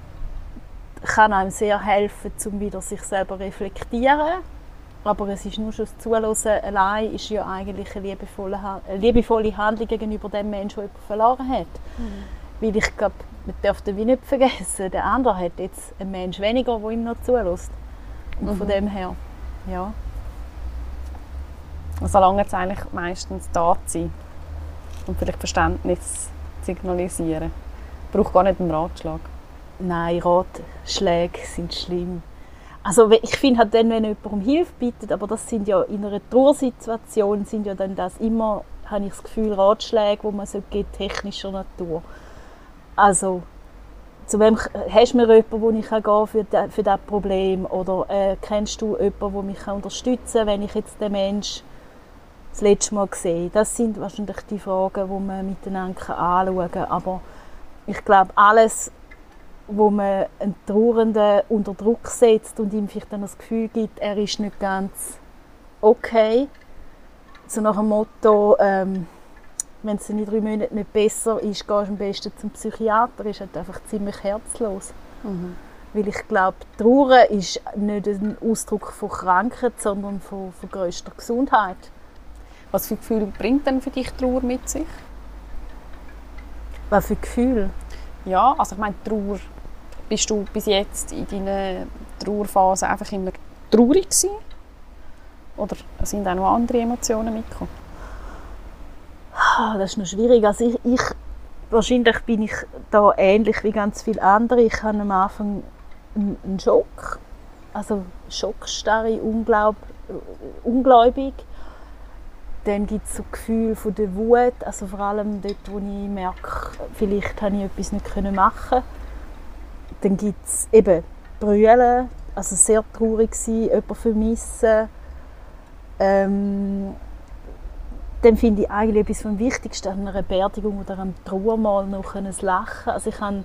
kann einem sehr helfen, um wieder sich selber reflektieren aber es ist nur schon das Zuhören allein ist ja eigentlich eine liebevolle, eine liebevolle Handlung gegenüber dem Menschen, der jemanden verloren hat. Mhm. Weil ich glaube, man darf den nicht vergessen, der andere hat jetzt einen Mensch weniger, der ihm noch zulässt. Und mhm. von dem her, ja. Also lange es eigentlich meistens da sein und vielleicht Verständnis signalisieren. Braucht gar nicht einen Ratschlag. Nein, Ratschläge sind schlimm. Also ich finde halt dann, wenn jemand um Hilfe bittet, aber das sind ja in einer Trauersituation sind ja dann das immer, habe ich das Gefühl, Ratschläge, wo man so geht, technischer Natur. Also zu wem hast du mir jemanden, wo ich gehen für, das, für dieses Problem oder äh, kennst du jemanden, der mich unterstützen kann, wenn ich jetzt den Menschen das letzte Mal sehe? Das sind wahrscheinlich die Fragen, die man miteinander anschauen kann. Aber ich glaube, alles, wo man einen Trauernden unter Druck setzt und ihm vielleicht dann das Gefühl gibt, er ist nicht ganz okay. So nach dem Motto, ähm, wenn es in drei Monaten nicht besser ist, gehst du am besten zum Psychiater, ist halt einfach ziemlich herzlos. Mhm. Weil ich glaube, Trauer ist nicht ein Ausdruck von Krankheit, sondern von, von größter Gesundheit. Was für Gefühle bringt denn für dich Trauer mit sich? Was für Gefühle? Ja, also ich meine Trauer bist du bis jetzt in deiner Trauerphase einfach immer traurig gewesen? Oder sind auch noch andere Emotionen mitgekommen? Ah, das ist noch schwierig. Also ich, ich, wahrscheinlich bin ich da ähnlich wie ganz viele andere. Ich hatte am Anfang einen, einen Schock, also Schockstarre, Unglaub, ungläubig. Dann gibt es so Gefühl von der Wut, also vor allem dort, wo ich merke, vielleicht habe ich etwas nicht machen dann gibt es eben Brüllen, also sehr traurig sein, jemanden vermissen. Ähm, dann finde ich eigentlich etwas vom Wichtigsten an einer Beerdigung oder einem Trauermal noch ein Lachen. Also ich habe,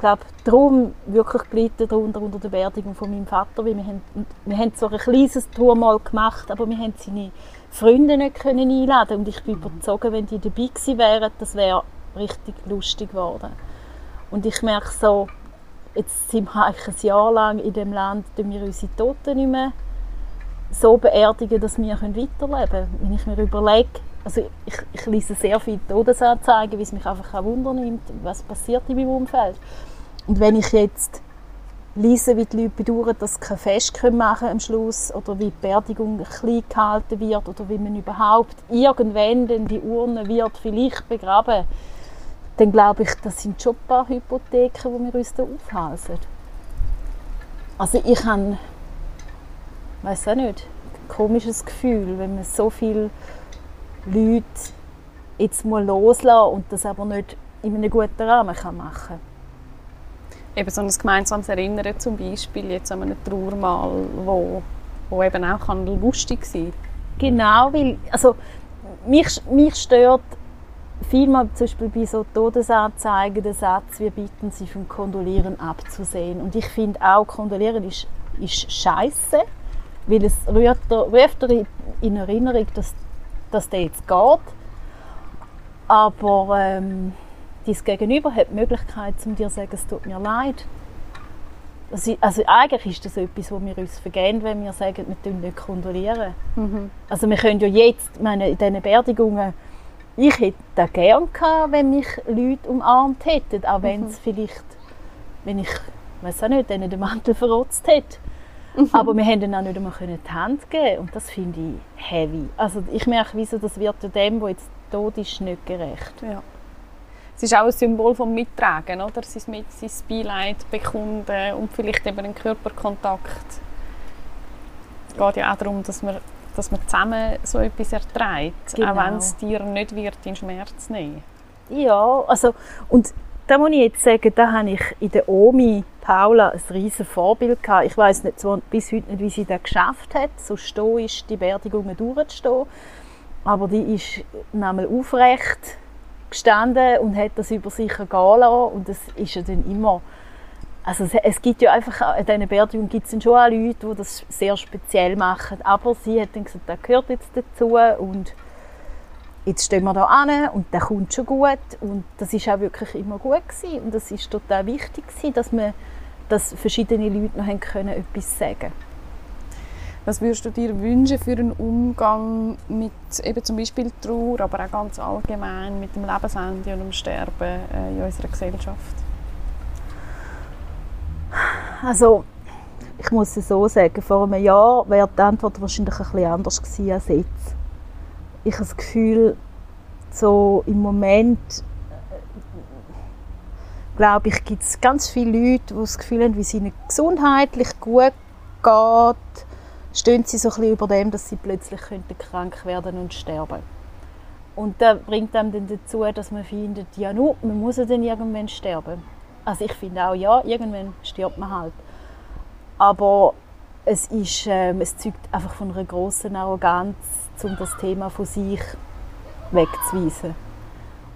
glaube darum wirklich gelitten darunter unter der Beerdigung von meinem Vater, weil wir haben, wir haben zwar ein kleines Trauermal gemacht, aber wir haben seine Freunde nicht können einladen und ich bin mhm. überzeugt, wenn die dabei gewesen wären, das wäre richtig lustig geworden. Und ich merke so, jetzt sind wir eigentlich ein Jahr lang in dem Land, wir unsere Toten nicht mehr so beerdigen, dass wir weiterleben können. Wenn ich mir überlege, also ich, ich lese sehr viele Todesanzeigen, weil es mich einfach auch wundernimmt, was passiert in meinem Umfeld. Und wenn ich jetzt lese, wie die Leute bedauern, dass sie kein Fest machen am Schluss oder wie die Beerdigung klein gehalten wird oder wie man überhaupt irgendwann denn die Urne wird vielleicht begraben dann glaube ich, das sind schon ein paar Hypotheken, die wir uns da aufhalten. Also ich habe, weiß auch nicht, ein komisches Gefühl, wenn man so viele Leute jetzt mal loslassen und das aber nicht in einem guten Rahmen machen kann. Eben so ein gemeinsames Erinnern zum Beispiel jetzt an einem Trauermal, wo, wo eben auch kann lustig sein Genau, weil also mich, mich stört vielmal zum Beispiel bei so Todesanzeigen der Satz, wir bitten Sie vom Kondolieren abzusehen. Und ich finde auch, Kondolieren ist, ist scheiße, weil es rührt, ruft in Erinnerung, dass, dass der jetzt geht. Aber ähm, dein Gegenüber hat die Möglichkeit, um dir zu sagen, es tut mir leid. Also, also eigentlich ist das etwas, wo wir uns vergehen, wenn wir sagen, wir nicht kondolieren. Mhm. Also wir können ja jetzt, meine, in diesen Beerdigungen ich hätte das gerne gehabt, wenn mich Leute umarmt hätten, auch wenn es mhm. vielleicht, wenn ich, weiß auch nicht, denen den Mantel verrotzt hätte. Mhm. Aber wir haben auch nicht einmal die Hand geben und das finde ich heavy. Also ich merke, wieso das wird dem, der jetzt tot ist, nicht gerecht. Ja. Es ist auch ein Symbol vom Mittragen, oder? Sein, Mit sein Beileid bekunden und vielleicht eben einen Körperkontakt. Es geht ja auch darum, dass man dass man zusammen so etwas erträgt, genau. auch wenn es dir nicht wird, in Schmerz nehmen. Ja, also und da muss ich jetzt sagen, da habe ich in der Omi Paula ein riesen Vorbild gehabt. Ich weiß nicht zwar bis heute nicht, wie sie das geschafft hat, so stoisch die Beerdigungen durchzustehen, aber die ist einmal aufrecht gestanden und hat das über sich gehen lassen und das ist ja dann immer also es, es, gibt ja einfach, an diesen Beerdigungen gibt es schon auch Leute, die das sehr speziell machen. Aber sie hat dann gesagt, das gehört jetzt dazu und jetzt stehen wir da an und der kommt schon gut. Und das ist auch wirklich immer gut gewesen. Und das ist total wichtig gewesen, dass, man, dass verschiedene Leute noch können etwas sagen Was würdest du dir wünschen für einen Umgang mit eben zum Beispiel Trauer, aber auch ganz allgemein mit dem Lebensende und dem Sterben äh, in unserer Gesellschaft? Also, ich muss es so sagen, vor einem Jahr wäre die Antwort wahrscheinlich ein bisschen anders gewesen als jetzt. Ich habe das Gefühl, so im Moment glaube ich, gibt es ganz viele Leute, die das Gefühl haben, wie es ihnen gesundheitlich gut geht, stehen sie so ein bisschen über dem, dass sie plötzlich könnten krank werden und sterben. Und das bringt einem dann dazu, dass man findet, ja nur, man muss ja dann irgendwann sterben. Also ich finde auch, ja, irgendwann stirbt man halt. Aber es, ist, äh, es zeugt einfach von einer großen Arroganz, um das Thema von sich wegzuweisen.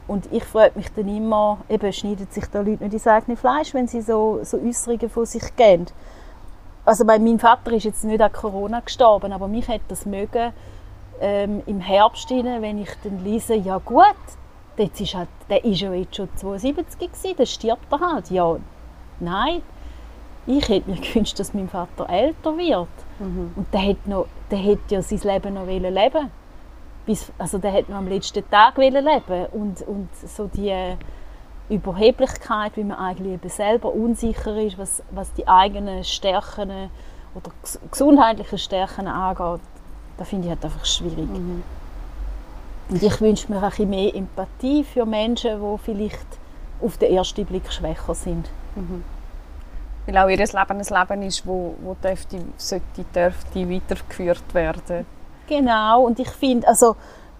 Und ich frage mich dann immer, eben, schneidet sich da Leute nicht ins eigene Fleisch, wenn sie so, so Äußerungen von sich geben. Also mein Vater ist jetzt nicht an Corona gestorben, aber mich hätte das mögen, ähm, im Herbst, rein, wenn ich dann lese, ja gut, jetzt ist halt, der ist ja jetzt schon 72 gewesen, dann stirbt er halt. Ja, nein, ich hätte mir gewünscht, dass mein Vater älter wird. Mhm. Und der hätte, noch, der hätte ja sein Leben noch leben bis, also der hätte noch am letzten Tag leben und, und so die Überheblichkeit, wie man eigentlich eben selber unsicher ist, was, was die eigenen Stärken oder gesundheitlichen Stärken angeht, da finde ich halt einfach schwierig. Mhm. Und ich wünsche mir ein bisschen mehr Empathie für Menschen, die vielleicht auf den ersten Blick schwächer sind. Mhm. Weil auch ihr Leben ein Leben ist, wo, wo dürfte, sollte, dürfte weitergeführt werden. Genau, und ich finde, also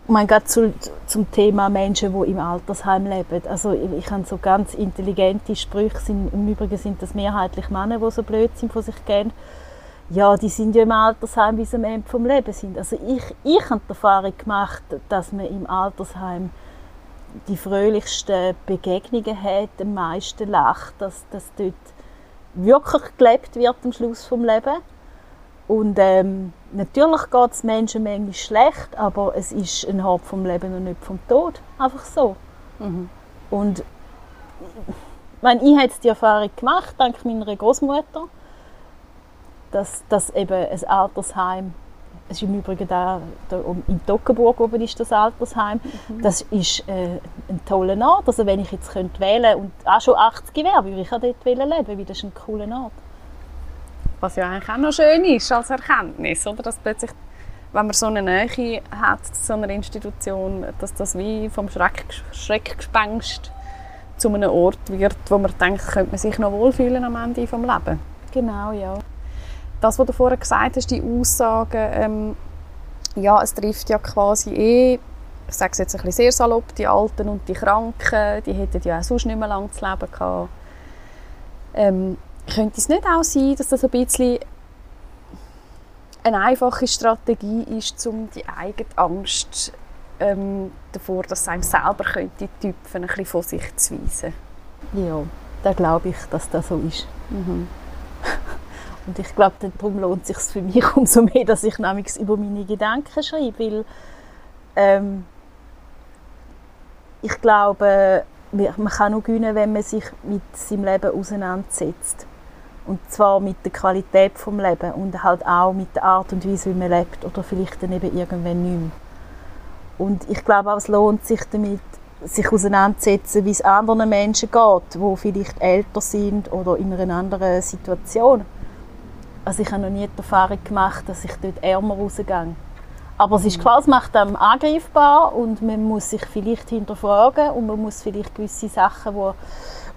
mein gerade zu, zum Thema Menschen, die im Altersheim leben. Also ich, ich habe so ganz intelligente Sprüche, sind, im Übrigen sind das mehrheitlich Männer, die so blöd sind von sich gehen ja, die sind ja im Altersheim, wie sie am Ende vom Leben sind. Also ich, ich habe die Erfahrung gemacht, dass man im Altersheim die fröhlichsten Begegnungen hat, am meisten lacht, dass, dass dort wirklich gelebt wird am Schluss vom Leben. Und ähm, natürlich geht es Menschen manchmal schlecht, aber es ist ein Haupt vom Leben und nicht vom Tod. Einfach so. Mhm. Und ich, meine, ich habe die Erfahrung gemacht, dank meiner Großmutter dass, dass eben ein Altersheim, es ist im Übrigen da, da in Toggenburg oben ist das Altersheim, mhm. das ist äh, ein toller Ort. Also wenn ich jetzt könnte wählen und auch schon 80 wäre, würde ich auch dort leben, weil das ist ein cooler Ort. Was ja eigentlich auch noch schön ist als Erkenntnis, oder? dass plötzlich wenn man so eine Nähe hat zu so einer Institution, dass das wie vom Schreck, Schreckgespenst zu einem Ort wird, wo man denkt, könnte man sich noch wohlfühlen am Ende des Lebens. Genau, ja das, was du vorher gesagt hast, die Aussagen, ähm, ja, es trifft ja quasi eh, ich sage es jetzt ein bisschen sehr salopp, die Alten und die Kranken, die hätten ja auch sonst nicht mehr lange zu leben gehabt. Ähm, könnte es nicht auch sein, dass das ein bisschen eine einfache Strategie ist, um die eigene Angst ähm, davor, dass es einem selber könnte Typen ein bisschen von sich zu weisen? Ja, da glaube ich, dass das so ist. Mhm. Und ich glaube, darum lohnt es sich für mich umso mehr, dass ich nämlich über meine Gedanken schreibe, weil ähm, ich glaube, man kann nur gewinnen, wenn man sich mit seinem Leben auseinandersetzt. Und zwar mit der Qualität des Lebens und halt auch mit der Art und Weise, wie man lebt. Oder vielleicht dann eben irgendwann nicht mehr. Und ich glaube auch, es lohnt sich damit, sich auseinanderzusetzen, wie es anderen Menschen geht, die vielleicht älter sind oder in einer anderen Situation also ich habe noch nie die Erfahrung gemacht, dass ich dort ärmer rausgehe. Aber es ist klar, es macht einem angreifbar und man muss sich vielleicht hinterfragen und man muss vielleicht gewisse Sachen, wo,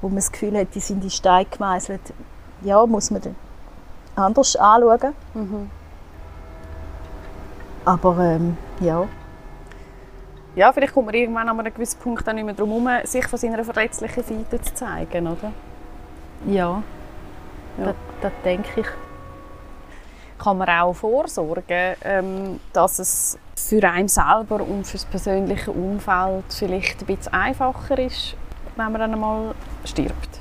wo man das Gefühl hat, die sind in Stein gemeißelt, ja, muss man anders anschauen. Mhm. Aber ähm, ja. Ja, vielleicht kommt man irgendwann an einem gewissen Punkt dann nicht mehr darum herum, sich von seiner verletzlichen Seite zu zeigen, oder? Ja, ja. Das, das denke ich kann man auch vorsorgen, ähm, dass es für einen selber und für das persönliche Umfeld vielleicht ein bisschen einfacher ist, wenn man dann einmal stirbt.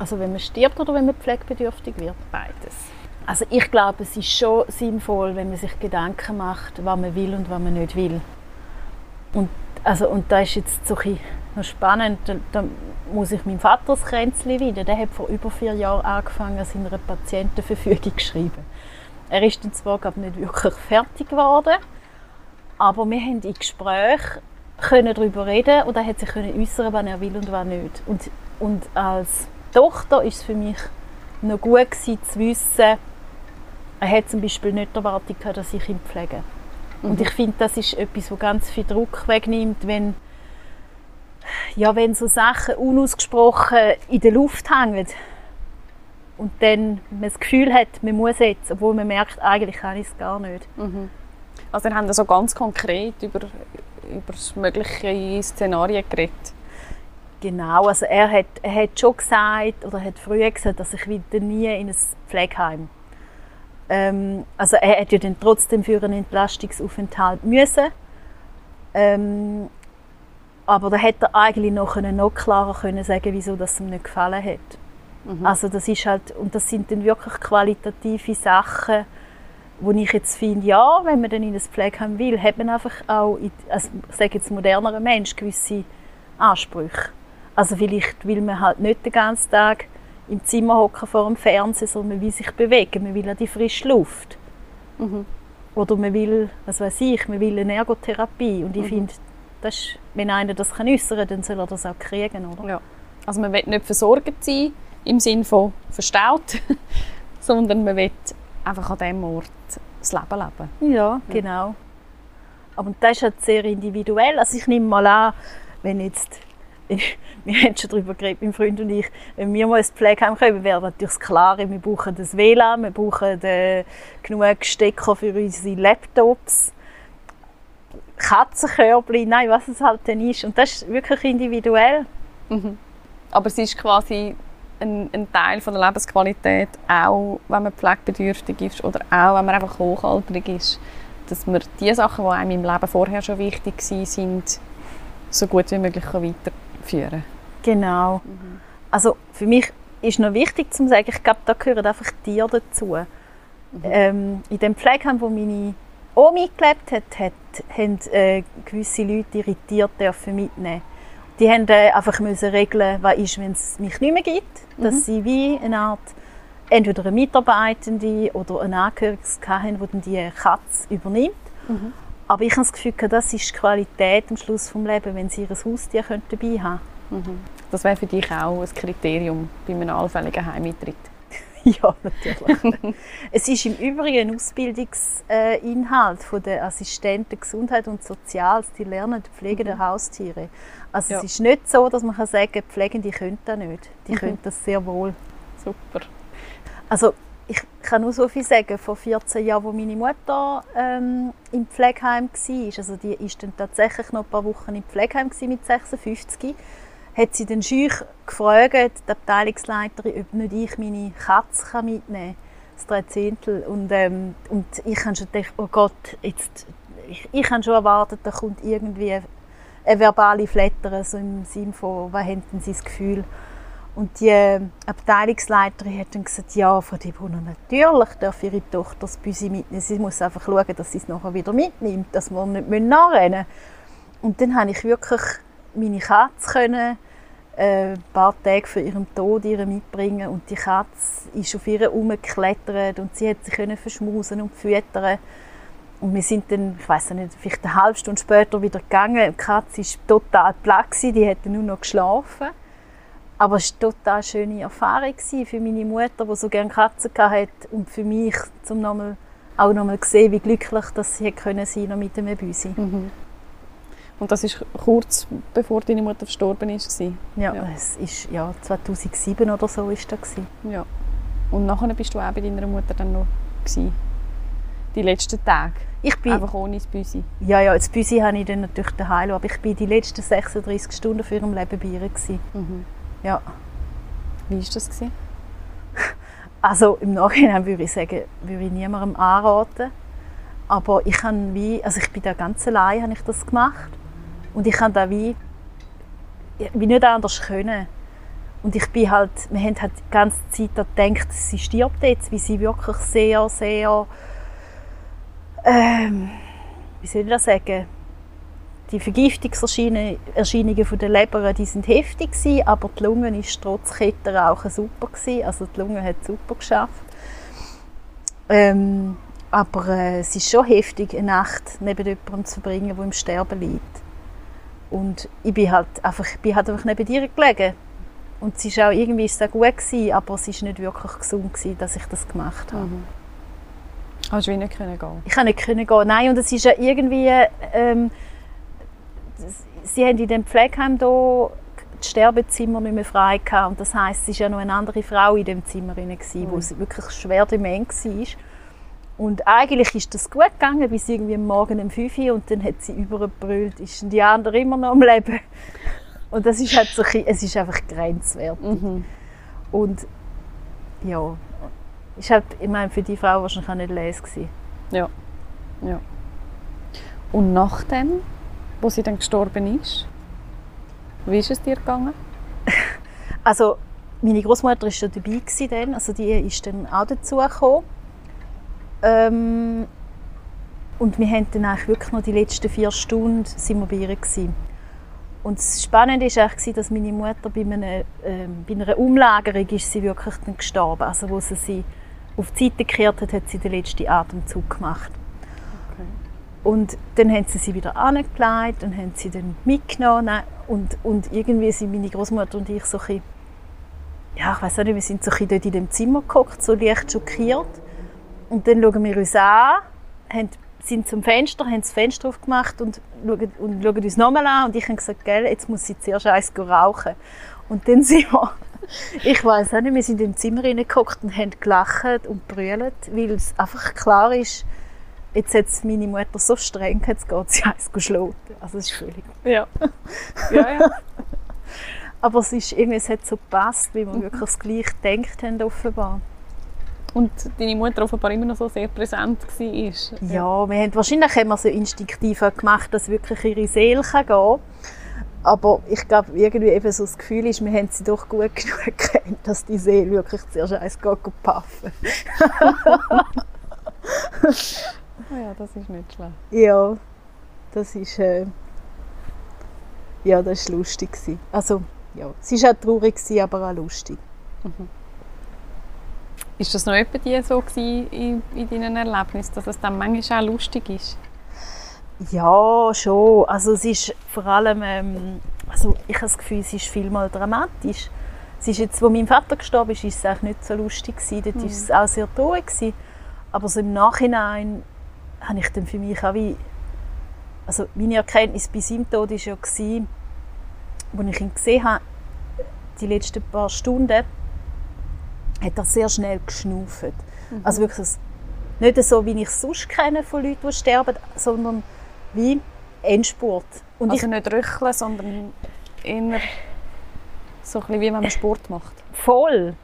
Also wenn man stirbt oder wenn man pflegebedürftig wird? Beides. Also ich glaube, es ist schon sinnvoll, wenn man sich Gedanken macht, was man will und was man nicht will. Und, also, und da ist jetzt so noch spannend, da, da muss ich meinem Vater das Kränzchen wieder. Der hat vor über vier Jahren angefangen, an seiner Patientenverfügung zu schreiben. Er ist dann zwar glaub, nicht wirklich fertig geworden, aber wir haben in Gesprächen können darüber reden und er hat sich können äußern, was er will und was nicht. Und, und als Tochter ist es für mich noch gut gewesen, zu wissen, er hat zum Beispiel nicht erwartet, dass ich ihn pflege. Mhm. Und ich finde, das ist etwas, was ganz viel Druck wegnimmt, wenn, ja, wenn so Sachen unausgesprochen in der Luft hängen und dann man das Gefühl hat, man muss jetzt, obwohl man merkt, eigentlich kann ich es gar nicht. Mhm. Also dann haben wir so ganz konkret über, über mögliche Szenarien geredet. Genau, also er hat, er hat schon gesagt, oder hat früher gesagt, dass ich wieder nie in ein Pflegeheim ähm, also er hat ja dann trotzdem für einen Entlastungsaufenthalt müssen. Ähm, aber da hätte er eigentlich noch, noch klarer können sagen wieso das ihm nicht gefallen hat. Mhm. Also das ist halt, und das sind dann wirklich qualitative Sachen, wo ich jetzt finde, ja, wenn man dann in das Pflegeheim will, hat man einfach auch, ich sage jetzt modernerer Mensch, gewisse Ansprüche. Also vielleicht will man halt nicht den ganzen Tag im Zimmer hocken vor dem Fernseher, sondern man will sich bewegen, man will an die frische Luft. Mhm. Oder man will, was weiß ich, man will eine Ergotherapie. Und ich mhm. finde, das wenn einer das kann äußern kann, dann soll er das auch kriegen, oder? Ja. Also man will nicht versorgt sein, im Sinne von verstaut, sondern man will einfach an diesem Ort das Leben leben. Ja, genau. Aber das ist halt sehr individuell. Also ich nehme mal an, wenn jetzt wir haben schon darüber geredet, mein Freund und ich, wenn wir mal ins Pflegeheim kommen, wäre natürlich das Klare, wir brauchen das WLAN, wir brauchen den, genug Stecker für unsere Laptops, Katzenkörbchen, nein, was es halt dann ist. Und das ist wirklich individuell. Mhm. Aber es ist quasi ein, ein, Teil von der Lebensqualität, auch wenn man pflegebedürftig ist oder auch wenn man einfach hochaltrig ist, dass man die Sachen, die einem im Leben vorher schon wichtig waren, so gut wie möglich weiter führen. Genau. Mhm. Also für mich ist noch wichtig zu sagen, ich glaube, da gehören einfach Tiere dazu. Mhm. Ähm, in dem Pflegeheim, wo meine Omi gelebt hat, hat haben äh, gewisse Leute irritiert dürfen mitnehmen. Die haben äh, einfach müssen regeln, was ist, wenn es mich nicht mehr gibt, mhm. dass sie wie eine Art entweder eine Mitarbeitende oder eine Angehöriges haben, die dann die Katze übernimmt. Mhm. Aber ich habe das Gefühl, das ist die Qualität am Schluss des Lebens, wenn sie ihr Haustier dabei haben mhm. Das wäre für dich auch ein Kriterium bei einem allfälligen Heimeintritt? ja, natürlich. es ist im Übrigen ein Ausbildungsinhalt von der Assistenten Gesundheit und Soziales. Die lernen die Pflege der mhm. Haustiere. Also ja. es ist nicht so, dass man kann sagen Pflegende können das nicht. Die mhm. können das sehr wohl. Super. Also ich kann nur so viel sagen, vor 14 Jahren, als meine Mutter ähm, im Pflegeheim war, also die ist dann tatsächlich noch ein paar Wochen im Pflegeheim mit 56, hat sie den Scheuch gefragt, die Abteilungsleiterin, ob nicht ich meine Katze mitnehmen kann, das Dreizehntel. Und, ähm, und ich habe schon gedacht, oh Gott, jetzt, ich, ich habe schon erwartet, da kommt irgendwie eine verbale Flatter, so im Sinne von, was haben denn Sie das Gefühl? Und die Abteilungsleiterin hat dann gesagt, ja, Frau De Brunner, natürlich darf ihre Tochter das Büsi mitnehmen. Sie muss einfach schauen, dass sie es nachher wieder mitnimmt, dass wir nicht nachrennen müssen. Und dann konnte ich wirklich meine Katze können, äh, ein paar Tage vor ihrem Tod ihre mitbringen und die Katze ist auf ihr herumgeklettert und sie hat sich können verschmusen und füttern. Und wir sind dann, ich weiß nicht, vielleicht eine halbe Stunde später wieder gegangen. Die Katze war total platt, die hat nur noch geschlafen. Aber es war eine total schöne Erfahrung für meine Mutter, die so gerne Katzen hatte und für mich, um nochmal, auch nochmal zu sehen, wie glücklich dass sie können sein noch mit dem Büsi. Mhm. Und das ist kurz bevor deine Mutter verstorben ist? Ja, ja, es ist ja 2007 oder so ist das. Ja. Und nachher bist du auch bei deiner Mutter dann noch gewesen? Die letzten Tage? Ich bin, Einfach ohne das Büsi? Ja, ja, das Büsi habe ich dann natürlich daheim, aber ich bin die letzten 36 Stunden für ihrem Leben bei ihr. Mhm. Ja. Wie war das? Gewesen? Also im Nachhinein würde ich sagen, würde ich niemandem anraten. Aber ich habe wie, also ich bin da ganz allein, habe ich das gemacht. Und ich habe da wie, wie nicht anders können. Und ich bin halt, wir haben halt die ganze Zeit gedacht, sie stirbt jetzt, wie sie wirklich sehr, sehr, ähm, wie soll ich das sagen, die Vergiftungserscheinungen von der Leber die sind heftig gewesen, aber die Lunge ist trotz Kettenrauchen super gewesen. Also die Lunge hat super geschafft. Ähm, aber äh, es ist schon heftig, eine Nacht neben jemandem zu verbringen, der im Sterben liegt. Und ich bin halt einfach, ich bin halt einfach neben dir gelegen. Und es ist auch irgendwie ist es gut gewesen, aber es ist nicht wirklich gesund gewesen, dass ich das gemacht habe. Mhm. Hast du wie nicht können gehen? Ich konnte nicht können gehen. Nein, und es ist ja irgendwie, ähm, sie haben in dem Pflegeheim hier das Sterbezimmer nicht mehr frei gehabt. Und das heisst, es war ja noch eine andere Frau in dem Zimmer drin, wo es wirklich schwer dement war. Und eigentlich ist das gut gegangen, bis irgendwie am Morgen um 5 Uhr und dann hat sie übergebrüllt, ist die andere immer noch am Leben. Und das ist halt so, ein es ist einfach grenzwertig. Mhm. Und ja, ist halt, ich meine, für die Frau wahrscheinlich auch nicht les gewesen. Ja. ja. Und nachdem, wo sie dann gestorben ist, wie ist es dir gegangen? Also meine Großmutter war schon dabei dann, also die ist dann auch dazu. Ähm, und wir haben dann wirklich noch die letzten vier Stunden sind wir bei ihr gewesen. Und das Spannende war dass meine Mutter bei, einem, ähm, bei einer Umlagerung ist sie wirklich dann gestorben. Also wo sie sie auf die Seite gekehrt hat, hat sie den letzten Atemzug gemacht. Und dann haben sie sie wieder angelegt und haben sie dann mitgenommen. Und, und irgendwie sind meine Großmutter und ich so ein bisschen, ja, ich weiß nicht, wir sind so ein dort in dem Zimmer geguckt, so leicht schockiert. Und dann schauen wir uns an, haben, sind zum Fenster, haben das Fenster aufgemacht und schauen, und schauen uns nochmal an. Und ich habe gesagt, gell, jetzt muss sie zuerst eins rauchen. Und dann sind wir, ich weiß auch nicht, wir sind im Zimmer reingeguckt und haben gelacht und brüllt, weil es einfach klar ist, jetzt hat es meine Mutter so streng, jetzt geht sie eins schlafen. Also es ist völlig... Ja. ja, ja. Aber es, ist irgendwie, es hat so gepasst, wie wir wirklich das Gleiche gedacht haben, offenbar. Und deine Mutter offenbar immer noch so sehr präsent war. Ja, wir haben, wahrscheinlich haben wir so instinktiv gemacht, dass wirklich ihre Seele gehen kann. Aber ich glaube, irgendwie eben so das Gefühl ist, wir haben sie doch gut genug kennt, dass die Seele wirklich zuerst eins geht geht puffen. Oh ja, das ist nicht schlecht. Ja, das ist, äh, ja, das ist lustig gewesen. Also, ja, es war auch traurig, gewesen, aber auch lustig. Ist das noch etwa die so in, in deinen Erlebnissen, dass es dann manchmal auch lustig ist? Ja, schon. Also es ist vor allem, ähm, also ich habe das Gefühl, es ist vielmal dramatisch. Es ist jetzt, wo mein Vater gestorben ist, ist es eigentlich nicht so lustig gewesen. Dort ist es auch sehr traurig gewesen. Aber so im Nachhinein habe ich dann für mich auch wie, also meine Erkenntnis bei seinem Tod war ja, gewesen, als ich ihn gesehen habe, die letzten paar Stunden, hat er sehr schnell geschnauft. Also wirklich nicht so, wie ich es sonst kenne von Leuten, die sterben, sondern wie Endspurt. Und Also nicht röcheln, sondern eher so ein bisschen wie wenn man Sport macht. ich voll.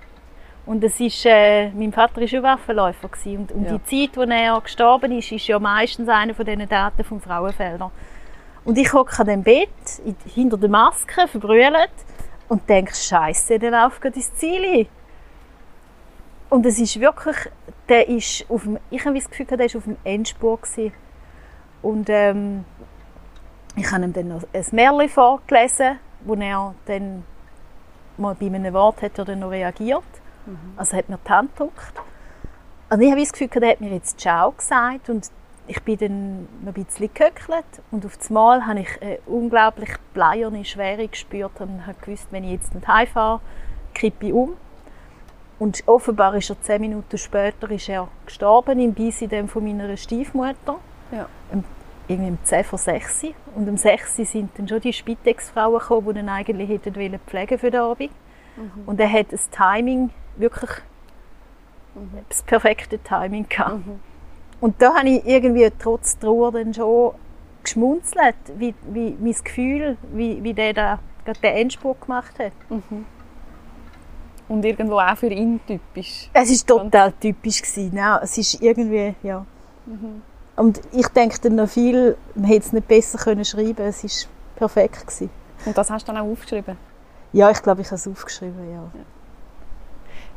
Und es ist, äh, mein Vater war schon Waffenläufer gewesen. und, und Ja. die Zeit, wo er gestorben ist, ist ja meistens eine von diesen Daten vom Frauenfelder. Und ich hocke an dem Bett, in- hinter der Maske, verbrüllt und denke, Scheiße, der läuft gerade ins Ziel. Und es ist wirklich, der ist auf dem, ich habe das Gefühl, der ist auf dem Endspurt gewesen. Und ähm, ich habe ihm dann noch ein Märchen vorgelesen, wo er dann mal bei einem Wort hat er dann noch reagiert. Also hat mir die Hand gedrückt. Also ich habe das Gefühl, er hat mir jetzt Ciao gesagt und ich bin dann noch ein bisschen gehöckelt und auf das Mal habe ich eine unglaublich bleierne Schwere gespürt und habe gewusst, wenn ich jetzt nicht heimfahre, kippe ich um. Und offenbar ist er zehn Minuten später ist er gestorben im Beisein von meiner Stiefmutter. Ja. Irgendwie um 10 vor 6 Uhr. Und um 6 Uhr sind dann schon die Spitex-Frauen gekommen, die ihn eigentlich hätten pflegen für den Abend. Und er hat das Timing wirklich das perfekte Timing gehabt. Und da habe ich irgendwie trotz Trauer dann schon geschmunzelt, wie, wie mein Gefühl, wie, wie der da gerade den Endspurt gemacht hat. Und irgendwo auch für ihn typisch. Es ist total typisch gewesen. Ja, es ist irgendwie, ja. Und ich denke dann noch viel, man hätte es nicht besser können schreiben. Es ist perfekt gewesen. Und das hast du dann auch aufgeschrieben. Ja, ich glaube, ich habe es aufgeschrieben, ja.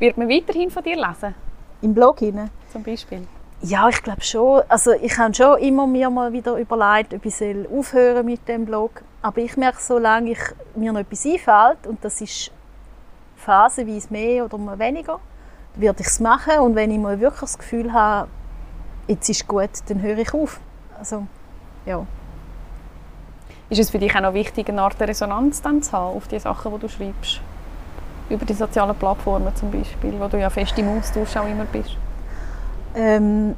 Wird man weiterhin von dir lesen, Im Blog hinein. zum Beispiel? Ja, ich glaube schon. Also ich habe schon immer mir mal wieder überlegt, ob ich aufhören mit dem Blog. Aber ich merke, solange ich mir noch etwas einfällt, und das ist phasenweise mehr oder mal weniger, werde ich es machen und wenn ich mal wirklich das Gefühl habe, jetzt ist gut, dann höre ich auf. Also, ja. Ist es für dich auch noch wichtig, eine Art Resonanz dann zu haben auf die Sachen, die du schreibst? Über die sozialen Plattformen zum Beispiel, wo du ja fest im Austausch auch immer bist? Ähm,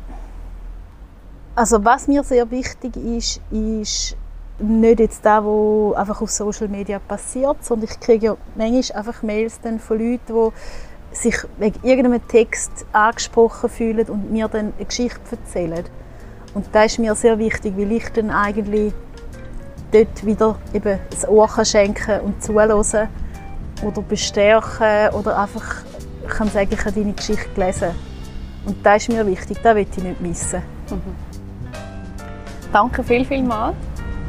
also was mir sehr wichtig ist, ist nicht jetzt das, was einfach auf Social Media passiert, sondern ich kriege ja manchmal einfach Mails dann von Leuten, die sich wegen irgendeinem Text angesprochen fühlen und mir dann eine Geschichte erzählen. Und das ist mir sehr wichtig, weil ich dann eigentlich dort wieder eben das Ohr kann schenken und zuhören oder bestärken oder einfach kann sagen, ich habe deine Geschichte gelesen. Und das ist mir wichtig, das will ich nicht missen. Mhm. Danke viel, viel mal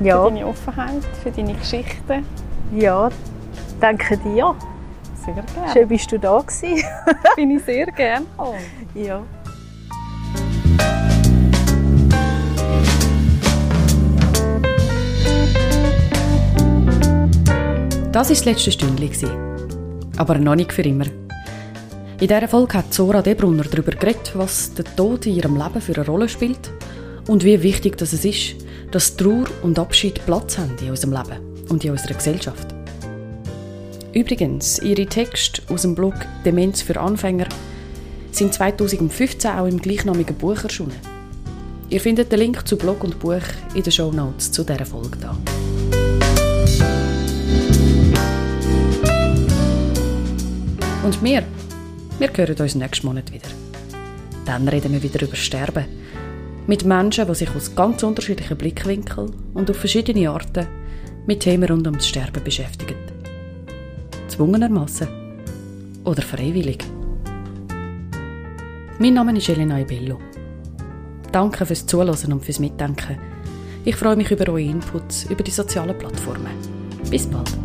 ja. für deine Offenheit, für deine Geschichten. Ja, danke dir. Sehr gerne. Schön bist du da gewesen. Bin ich sehr gerne. Oh. Ja. Das war das letzte Stündchen. Aber noch nicht für immer. In dieser Folge hat Zora Debrunner darüber geredet, was der Tod in ihrem Leben für eine Rolle spielt und wie wichtig das es ist, dass Trauer und Abschied Platz haben in unserem Leben und in unserer Gesellschaft. Übrigens, ihre Texte aus dem Blog Demenz für Anfänger sind 2015 auch im gleichnamigen Buch erschienen. Ihr findet den Link zu Blog und Buch in den Show Notes zu dieser Folge da. Und wir, wir hören uns nächsten Monat wieder. Dann reden wir wieder über Sterben. Mit Menschen, die sich aus ganz unterschiedlichen Blickwinkeln und auf verschiedene Arten mit Themen rund ums Sterben beschäftigen. Zwungenermassen oder freiwillig. Mein Name ist Elena Ibello. Danke fürs Zuhören und fürs Mitdenken. Ich freue mich über eure Inputs über die sozialen Plattformen. Bis bald.